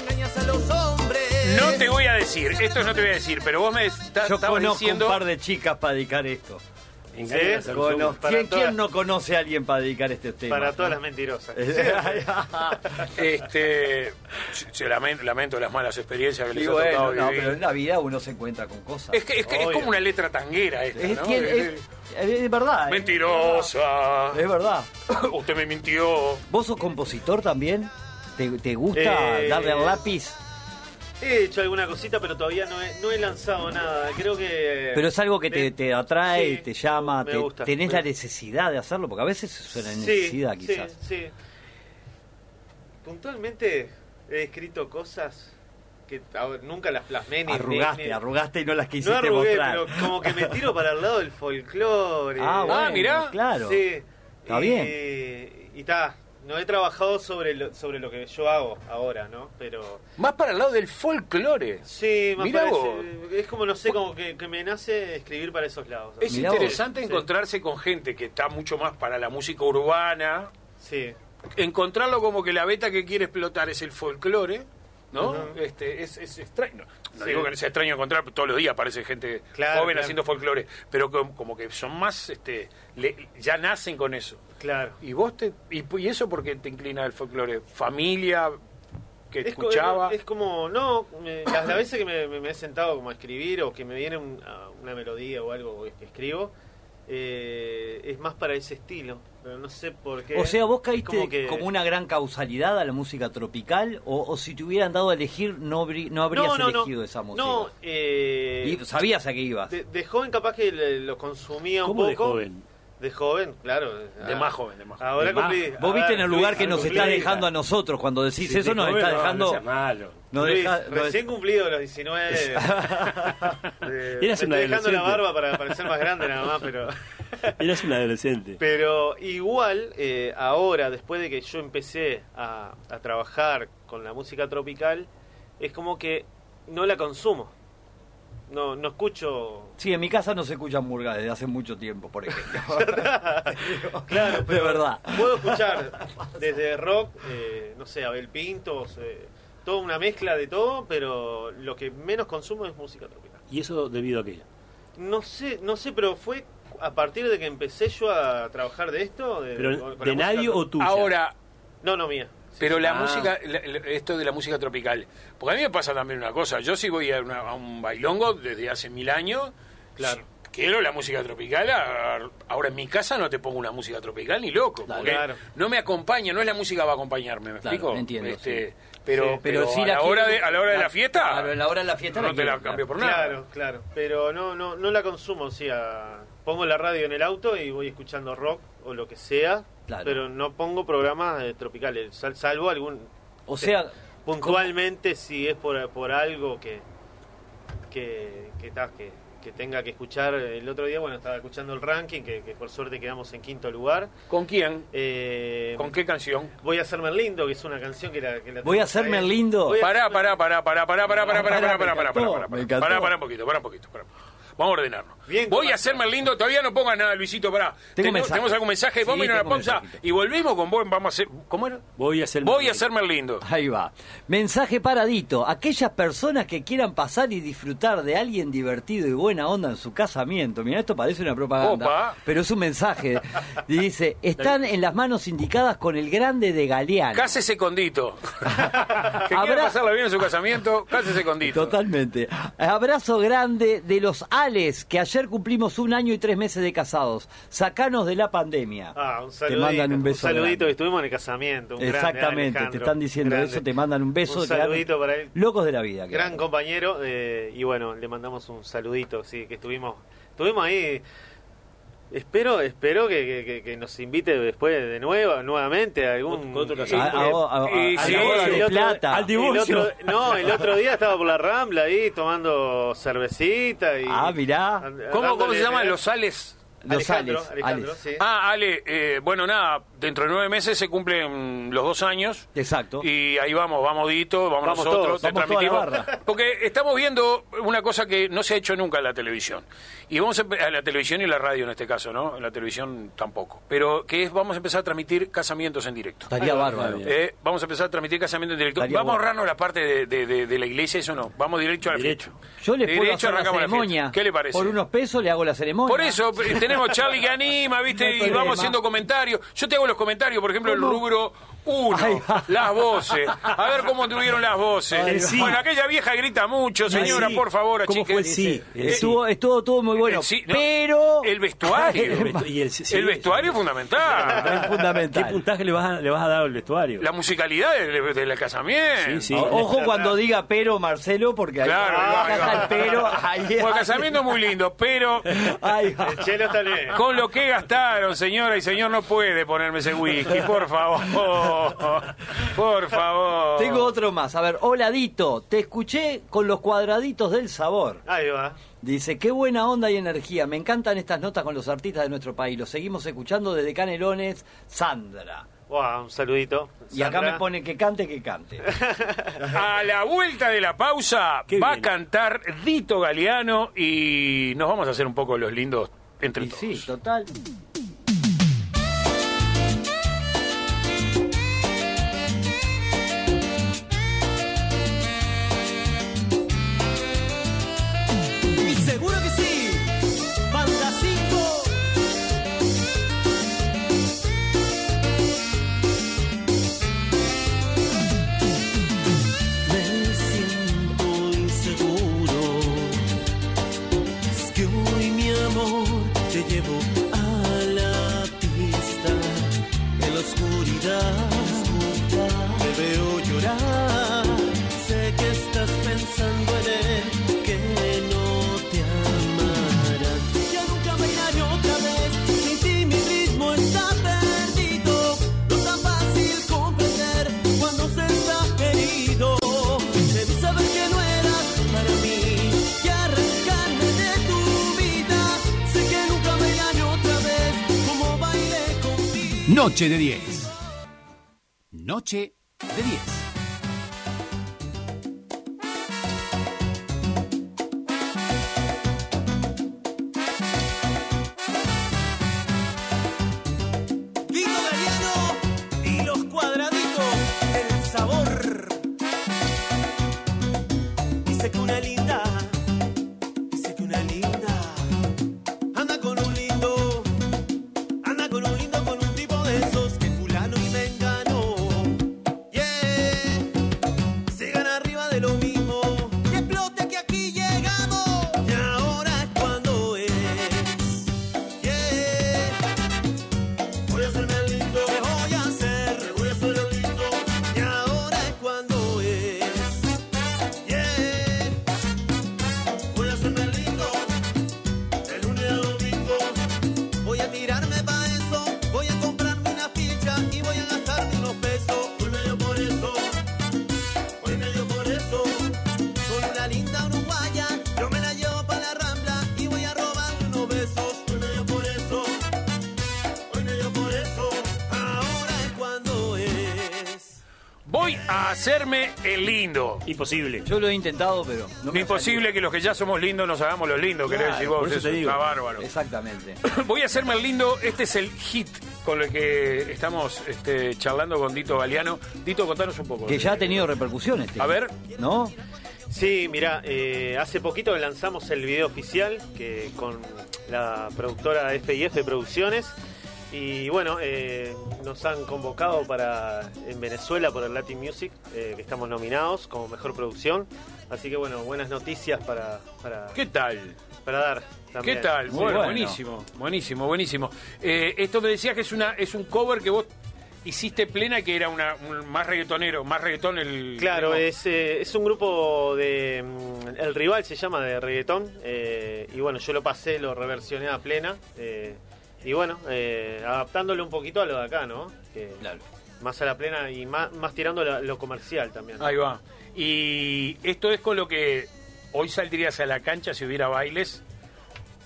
[SPEAKER 7] Engañas a los hombres.
[SPEAKER 2] No te voy a decir, esto no te voy a decir, pero vos me estás
[SPEAKER 3] Yo conozco
[SPEAKER 2] diciendo.
[SPEAKER 3] un par de chicas para dedicar esto.
[SPEAKER 5] Sí.
[SPEAKER 3] Cono- ¿Quién,
[SPEAKER 5] todas-
[SPEAKER 3] quién no conoce a alguien para dedicar este tema?
[SPEAKER 5] Para todas las mentirosas.
[SPEAKER 2] Este, se lamento, lamento las malas experiencias que les ha tocado
[SPEAKER 3] no,
[SPEAKER 2] vivir.
[SPEAKER 3] pero en la vida uno se encuentra con cosas.
[SPEAKER 2] Es que, es, que es como una letra tanguera esta,
[SPEAKER 3] Es,
[SPEAKER 2] ¿no?
[SPEAKER 3] que-
[SPEAKER 2] Es-
[SPEAKER 3] es- es verdad. ¿eh?
[SPEAKER 2] Mentirosa.
[SPEAKER 3] Es verdad.
[SPEAKER 2] Usted me mintió.
[SPEAKER 3] ¿Vos sos compositor también? ¿Te, te gusta
[SPEAKER 5] Eh,
[SPEAKER 3] darle al lápiz?
[SPEAKER 5] He hecho alguna cosita, pero todavía no he, no he lanzado nada. Creo que.
[SPEAKER 3] Pero es algo que te, atrae,
[SPEAKER 5] Sí,
[SPEAKER 3] te llama, te-
[SPEAKER 5] gusta.
[SPEAKER 3] tenés
[SPEAKER 5] Me-
[SPEAKER 3] la necesidad de hacerlo, porque a veces es una
[SPEAKER 5] Sí,
[SPEAKER 3] necesidad
[SPEAKER 5] sí,
[SPEAKER 3] quizás.
[SPEAKER 5] Sí, Puntualmente he escrito cosas que a ver, nunca las plasmé ni.
[SPEAKER 3] Arrugaste,
[SPEAKER 5] ni- ni-
[SPEAKER 3] arrugaste y no las quisiste
[SPEAKER 5] No arrugué,
[SPEAKER 3] mostrar.
[SPEAKER 5] pero como que me tiro para el lado del folclore.
[SPEAKER 3] Ah, bueno,
[SPEAKER 2] mirá.
[SPEAKER 3] claro.
[SPEAKER 5] Sí.
[SPEAKER 3] Está
[SPEAKER 5] y,
[SPEAKER 3] bien.
[SPEAKER 5] Y está. No he trabajado sobre lo, sobre lo que yo hago ahora, ¿no? Pero.
[SPEAKER 2] Más para el lado del folclore.
[SPEAKER 5] Sí, más
[SPEAKER 2] Mirá
[SPEAKER 5] parece- Es como, no sé, como que, que me nace escribir para esos lados.
[SPEAKER 2] Es
[SPEAKER 3] Mirá vos.
[SPEAKER 2] interesante
[SPEAKER 5] Sí.
[SPEAKER 2] encontrarse con gente que está mucho más para la música urbana.
[SPEAKER 5] Sí.
[SPEAKER 2] Encontrarlo como que la beta que quiere explotar es el folclore, ¿no? Este, es, es extraño. No
[SPEAKER 5] Sí.
[SPEAKER 2] digo que sea extraño encontrar, todos los días aparece gente
[SPEAKER 5] Claro,
[SPEAKER 2] joven
[SPEAKER 5] claro.
[SPEAKER 2] haciendo folclore, pero como, como que son más, este, le- ya nacen con eso.
[SPEAKER 5] Claro.
[SPEAKER 2] ¿Y vos te, y, y eso por qué te inclina al folclore? ¿Familia que
[SPEAKER 5] Es, co-
[SPEAKER 2] escuchaba?
[SPEAKER 5] es como, no, me- las, las veces que me, me- me he sentado como a escribir o que me viene un- a- una melodía o algo que escribo, eh, es más para ese estilo, pero no sé por qué.
[SPEAKER 3] O sea, vos caíste como,
[SPEAKER 5] que-
[SPEAKER 3] una gran causalidad a la música tropical, o, o si te hubieran dado a elegir, no, no habrías
[SPEAKER 5] no, no, no,
[SPEAKER 3] elegido esa música.
[SPEAKER 5] No, eh,
[SPEAKER 3] Y sabías a qué ibas.
[SPEAKER 5] de, de joven capaz que le- lo consumía un
[SPEAKER 4] ¿Cómo
[SPEAKER 5] poco.
[SPEAKER 4] de joven?
[SPEAKER 5] De joven, claro.
[SPEAKER 2] De
[SPEAKER 5] Ah,
[SPEAKER 2] más joven, de más joven.
[SPEAKER 5] Ahora
[SPEAKER 4] De más-
[SPEAKER 5] cumplí.
[SPEAKER 3] Vos viste en el lugar
[SPEAKER 5] Luis,
[SPEAKER 3] que nos
[SPEAKER 5] cumplí
[SPEAKER 3] está dejando a nosotros cuando decís
[SPEAKER 4] Sí,
[SPEAKER 3] eso,
[SPEAKER 4] de
[SPEAKER 3] nos
[SPEAKER 4] joven,
[SPEAKER 3] está
[SPEAKER 4] no,
[SPEAKER 3] dejando.
[SPEAKER 4] no malo.
[SPEAKER 3] nos
[SPEAKER 5] Luis,
[SPEAKER 3] deja- nos-
[SPEAKER 5] recién cumplido los 19. eh,
[SPEAKER 4] Eras
[SPEAKER 5] me
[SPEAKER 4] un
[SPEAKER 5] estoy dejando
[SPEAKER 4] adolescente.
[SPEAKER 5] la barba para parecer más grande nada más, pero...
[SPEAKER 4] Eras un adolescente.
[SPEAKER 5] Pero igual, eh, ahora, después de que yo empecé a, a trabajar con la música tropical, es como que no la consumo. No, no escucho...
[SPEAKER 3] Sí, en mi casa no se escuchan murgas desde hace mucho tiempo, por ejemplo.
[SPEAKER 5] Claro,
[SPEAKER 3] de
[SPEAKER 5] pero
[SPEAKER 3] verdad.
[SPEAKER 5] Puedo escuchar desde rock, eh, no sé, Abel Pintos, eh, toda una mezcla de todo, pero lo que menos consumo es música tropical.
[SPEAKER 4] ¿Y eso debido a qué?
[SPEAKER 5] No sé, no sé, pero fue a partir de que empecé yo a trabajar de esto. De,
[SPEAKER 4] ¿Pero
[SPEAKER 5] con- con
[SPEAKER 4] de
[SPEAKER 5] la música
[SPEAKER 4] nadie o tuya?
[SPEAKER 2] Ahora,
[SPEAKER 5] No, no, mía.
[SPEAKER 2] Pero la
[SPEAKER 4] Ah.
[SPEAKER 2] música, la- la- esto de la música tropical, porque a mí me pasa también una cosa, yo si voy a, una- a un bailongo desde hace mil años,
[SPEAKER 5] Claro.
[SPEAKER 2] si quiero la música tropical, ahora en mi casa no te pongo una música tropical ni loco,
[SPEAKER 3] Claro.
[SPEAKER 2] porque
[SPEAKER 5] Claro.
[SPEAKER 2] no me acompaña, no es la música que va a acompañarme, ¿me
[SPEAKER 3] Claro,
[SPEAKER 2] explico?
[SPEAKER 3] entiendo,
[SPEAKER 2] Este,
[SPEAKER 3] sí.
[SPEAKER 2] Pero,
[SPEAKER 5] Sí.
[SPEAKER 2] pero,
[SPEAKER 3] sí
[SPEAKER 2] a,
[SPEAKER 3] la
[SPEAKER 2] la hora
[SPEAKER 3] quiero-
[SPEAKER 2] de, a la hora de la fiesta,
[SPEAKER 3] Claro, en la hora de la fiesta
[SPEAKER 2] no
[SPEAKER 3] la
[SPEAKER 2] te la cambio
[SPEAKER 3] claro.
[SPEAKER 2] por nada.
[SPEAKER 5] Claro, claro. Pero no, no, no la consumo, o sea, pongo la radio en el auto y voy escuchando rock o lo que sea,
[SPEAKER 3] Claro.
[SPEAKER 5] pero no pongo programas eh, tropicales, sal- salvo algún...
[SPEAKER 3] O sea,
[SPEAKER 5] puntualmente si es por, por algo que que, que, que que tenga que escuchar el otro día bueno estaba escuchando el ranking que, que por suerte quedamos en quinto lugar
[SPEAKER 2] ¿Con quién?
[SPEAKER 5] Eh,
[SPEAKER 2] ¿Con qué canción?
[SPEAKER 5] voy a hacerme lindo que es una canción que la, que la
[SPEAKER 3] Voy a hacerme lindo.
[SPEAKER 5] Voy a
[SPEAKER 2] Pará,
[SPEAKER 5] hacerme-
[SPEAKER 2] pará, pará, pará, pará, pará, pará, pará,
[SPEAKER 3] Pará,
[SPEAKER 2] pará,
[SPEAKER 3] me
[SPEAKER 2] pará, pará,
[SPEAKER 3] encantó,
[SPEAKER 2] pará,
[SPEAKER 3] me
[SPEAKER 2] pará,
[SPEAKER 3] encantó.
[SPEAKER 2] pará, pará un poquito, pará un poquito, pará. Vamos a ordenarnos.
[SPEAKER 5] Bien,
[SPEAKER 2] Voy a hacerme el lindo, todavía no pongas nada, Luisito, pará. Tengo-
[SPEAKER 3] mensaje.
[SPEAKER 2] ¿Tenemos algún mensaje?
[SPEAKER 3] Sí,
[SPEAKER 2] Vamos a ir a una
[SPEAKER 3] tengo
[SPEAKER 2] pausa
[SPEAKER 3] mensajito.
[SPEAKER 2] y volvemos con vos, vamos a hacer... ¿Cómo era?
[SPEAKER 4] Voy a hacer
[SPEAKER 2] Voy a hacerme el lindo.
[SPEAKER 3] Ahí va. Mensaje paradito. Aquellas personas que quieran pasar y disfrutar de alguien divertido y buena onda en su casamiento. Mira, esto parece una propaganda.
[SPEAKER 2] Opa.
[SPEAKER 3] Pero es un mensaje. Y dice, están en las manos indicadas con el grande de Galeano.
[SPEAKER 2] Cásese condito. que quiera
[SPEAKER 3] Habrá-
[SPEAKER 2] pasarla bien en su casamiento, cásese condito.
[SPEAKER 3] Totalmente. Abrazo grande de los Que ayer cumplimos un año y tres meses de casados. Sacanos de la pandemia.
[SPEAKER 5] Ah, un
[SPEAKER 3] te
[SPEAKER 5] saludito,
[SPEAKER 3] mandan un beso.
[SPEAKER 5] saludito
[SPEAKER 3] grande.
[SPEAKER 5] que estuvimos en el casamiento. un
[SPEAKER 3] Exactamente, te están diciendo
[SPEAKER 5] grande.
[SPEAKER 3] eso, te mandan un beso.
[SPEAKER 5] Un saludito para él.
[SPEAKER 3] Locos de la vida.
[SPEAKER 5] Gran
[SPEAKER 3] claro.
[SPEAKER 5] compañero eh, y bueno, le mandamos un saludito, sí, que estuvimos, estuvimos ahí. Espero, espero que, que- que- que nos invite después de nuevo, nuevamente a algún
[SPEAKER 4] otro casamiento.
[SPEAKER 3] a- a- a-
[SPEAKER 2] Y
[SPEAKER 3] a
[SPEAKER 2] sí,
[SPEAKER 3] la boda
[SPEAKER 2] el
[SPEAKER 3] de
[SPEAKER 5] otro-
[SPEAKER 3] plata.
[SPEAKER 4] al
[SPEAKER 5] El
[SPEAKER 4] divorcio.
[SPEAKER 5] otro, no, el otro día estaba por la Rambla ahí tomando cervecita y
[SPEAKER 3] Ah, mirá.
[SPEAKER 2] ¿Cómo, ¿Cómo se llaman los sales?
[SPEAKER 3] Los
[SPEAKER 5] Alejandro,
[SPEAKER 3] Ales,
[SPEAKER 5] Alejandro,
[SPEAKER 3] Ales.
[SPEAKER 5] sí.
[SPEAKER 2] Ah, Ale, eh, bueno, nada, dentro de nueve meses se cumplen los dos años.
[SPEAKER 3] Exacto.
[SPEAKER 2] Y ahí vamos, vamos Dito, vamos,
[SPEAKER 5] Vamos
[SPEAKER 2] nosotros,
[SPEAKER 5] todos,
[SPEAKER 2] te
[SPEAKER 3] vamos toda la
[SPEAKER 2] transmitimos.
[SPEAKER 3] barra.
[SPEAKER 2] Porque estamos viendo una cosa que no se ha hecho nunca en la televisión. Y vamos a, a la televisión y la radio en este caso, ¿no? En la televisión tampoco. Pero que es, vamos a empezar a transmitir casamientos en directo.
[SPEAKER 3] Estaría bárbaro.
[SPEAKER 2] Eh, vamos a empezar a transmitir casamientos en directo.
[SPEAKER 3] Estaría
[SPEAKER 2] vamos a ahorrarnos la parte de, de- de- de la iglesia, eso no. Vamos directo a la
[SPEAKER 4] Derecho.
[SPEAKER 2] fiesta.
[SPEAKER 3] Yo les puedo
[SPEAKER 2] Derecho,
[SPEAKER 3] hacer la ceremonia.
[SPEAKER 2] ¿Qué le parece?
[SPEAKER 3] Por unos pesos le hago la ceremonia.
[SPEAKER 2] Por eso eh, tenemos Charlie que anima, ¿viste? y
[SPEAKER 3] problema.
[SPEAKER 2] vamos haciendo comentarios. Yo te hago los comentarios, por ejemplo, el rubro 1,
[SPEAKER 3] Ahí va.
[SPEAKER 2] las voces. A ver cómo tuvieron las voces. Bueno, aquella vieja grita mucho, señora,
[SPEAKER 4] sí.
[SPEAKER 2] por favor,
[SPEAKER 4] ¿Cómo fue el sí? El sí.
[SPEAKER 3] Estuvo, estuvo todo muy bueno.
[SPEAKER 2] Sí, no,
[SPEAKER 3] pero.
[SPEAKER 2] El vestuario.
[SPEAKER 4] El vestu- y el- sí,
[SPEAKER 2] el vestuario es fundamental.
[SPEAKER 3] Es fundamental.
[SPEAKER 4] ¿Qué puntaje le vas a, le vas a dar al vestuario?
[SPEAKER 2] La musicalidad del, del casamiento.
[SPEAKER 4] Sí, sí.
[SPEAKER 3] O- Ojo cuando diga pero Marcelo, porque ahí
[SPEAKER 2] Claro, ahí va, ahí
[SPEAKER 3] está
[SPEAKER 2] va.
[SPEAKER 3] el pero. Ahí,
[SPEAKER 2] Bueno, el casamiento es muy lindo, pero.
[SPEAKER 5] El chelo está bien.
[SPEAKER 2] con lo que gastaron, señora y señor, no puede ponerme ese whisky, por favor. Por favor.
[SPEAKER 3] Tengo otro más. A ver, hola Dito, te escuché con los cuadraditos del sabor.
[SPEAKER 5] Ahí va.
[SPEAKER 3] Dice, qué buena onda y energía. Me encantan estas notas con los artistas de nuestro país. Los seguimos escuchando desde Canelones, Sandra.
[SPEAKER 5] Wow, un saludito.
[SPEAKER 3] Y acá me pone que cante, que cante.
[SPEAKER 2] A la vuelta de la pausa
[SPEAKER 4] Qué
[SPEAKER 2] va
[SPEAKER 4] bien.
[SPEAKER 2] a cantar Dito Galeano y nos vamos a hacer un poco los lindos entre
[SPEAKER 3] Y
[SPEAKER 2] todos.
[SPEAKER 3] sí, total.
[SPEAKER 7] Te veo llorar. Sé que estás pensando en él, que no te amará. Ya nunca iré otra vez. Sin ti mi ritmo está perdido. No tan fácil comprender cuando se está herido. Debí saber que no eras para mí y arrancarme de tu vida. Sé que nunca iré otra vez como bailé contigo.
[SPEAKER 6] Noche de 10. Noche de 10.
[SPEAKER 4] Imposible.
[SPEAKER 3] Yo lo he intentado, pero no me ha
[SPEAKER 2] Imposible que los que ya somos lindos nos hagamos los lindos, querés decir vos.
[SPEAKER 4] por eso
[SPEAKER 2] eso
[SPEAKER 4] te digo.
[SPEAKER 2] está bárbaro.
[SPEAKER 3] Exactamente.
[SPEAKER 2] Voy a hacerme el lindo. Este es el hit con el que estamos este, charlando con Dito Galeano. Dito, contanos un poco.
[SPEAKER 3] Que ya ha tenido repercusiones.
[SPEAKER 2] A ver.
[SPEAKER 3] ¿No?
[SPEAKER 5] Sí, mira, eh, hace poquito lanzamos el video oficial que con la productora FIF Producciones y bueno, eh, nos han convocado para en Venezuela por el Latin Music, eh, que estamos nominados como mejor producción. Así que bueno, buenas noticias para, para,
[SPEAKER 2] ¿Qué tal?
[SPEAKER 5] para dar. También.
[SPEAKER 2] ¿Qué tal? Bueno,
[SPEAKER 3] bueno.
[SPEAKER 2] buenísimo, buenísimo, buenísimo. Eh, esto me decías que es una es un cover que vos hiciste plena, que era una un- más reggaetonero, más reggaetón el...
[SPEAKER 5] Claro,
[SPEAKER 2] el-
[SPEAKER 5] es, eh, es un grupo de. mm, El rival se llama de reggaetón. eh, y bueno, yo lo pasé, lo reversioné a plena. eh, y bueno, eh, adaptándolo un poquito a lo de acá, ¿no? Que
[SPEAKER 3] Claro.
[SPEAKER 5] Más a la plena y más, más tirando la- lo comercial también.
[SPEAKER 2] Ahí va. Y esto es con lo que hoy saldrías a la cancha si hubiera bailes.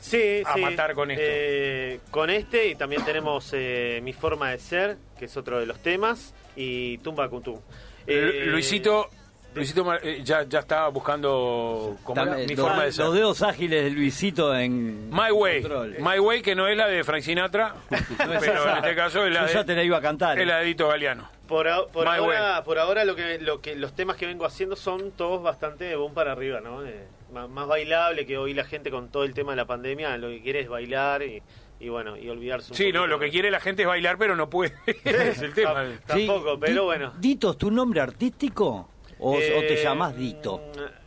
[SPEAKER 5] Sí,
[SPEAKER 2] a
[SPEAKER 5] sí.
[SPEAKER 2] matar con esto.
[SPEAKER 5] Eh, con este y también tenemos eh, Mi Forma de Ser, que es otro de los temas, y Tumba Kuntum. Eh,
[SPEAKER 2] Lu- Luisito, Luisito Mar- eh, ya, ya estaba buscando.
[SPEAKER 3] También,
[SPEAKER 2] mi
[SPEAKER 3] los-
[SPEAKER 2] forma de ser.
[SPEAKER 3] Los dedos ágiles de Luisito en.
[SPEAKER 2] My Way.
[SPEAKER 3] control.
[SPEAKER 2] My Way, que no es la de Frank Sinatra,
[SPEAKER 3] No es
[SPEAKER 2] pero
[SPEAKER 3] esa.
[SPEAKER 2] en este caso es la
[SPEAKER 3] Yo
[SPEAKER 2] de,
[SPEAKER 3] ya te la iba a cantar.
[SPEAKER 2] es la de Dito Galeano.
[SPEAKER 5] Por, a- por
[SPEAKER 2] My
[SPEAKER 5] ahora, por ahora lo que, lo que los temas que vengo haciendo son todos bastante de boom para arriba, ¿no? Eh, más, más bailable que hoy la gente con todo el tema de la pandemia lo que quiere es bailar y, y bueno, y olvidarse un
[SPEAKER 2] Sí, no, lo que quiere la gente es bailar, pero no puede. es el tema.
[SPEAKER 5] Tam- Tampoco, pero bueno.
[SPEAKER 3] ¿Dito es tu nombre artístico? ¿O, o te
[SPEAKER 5] Eh,
[SPEAKER 3] llamás Dito?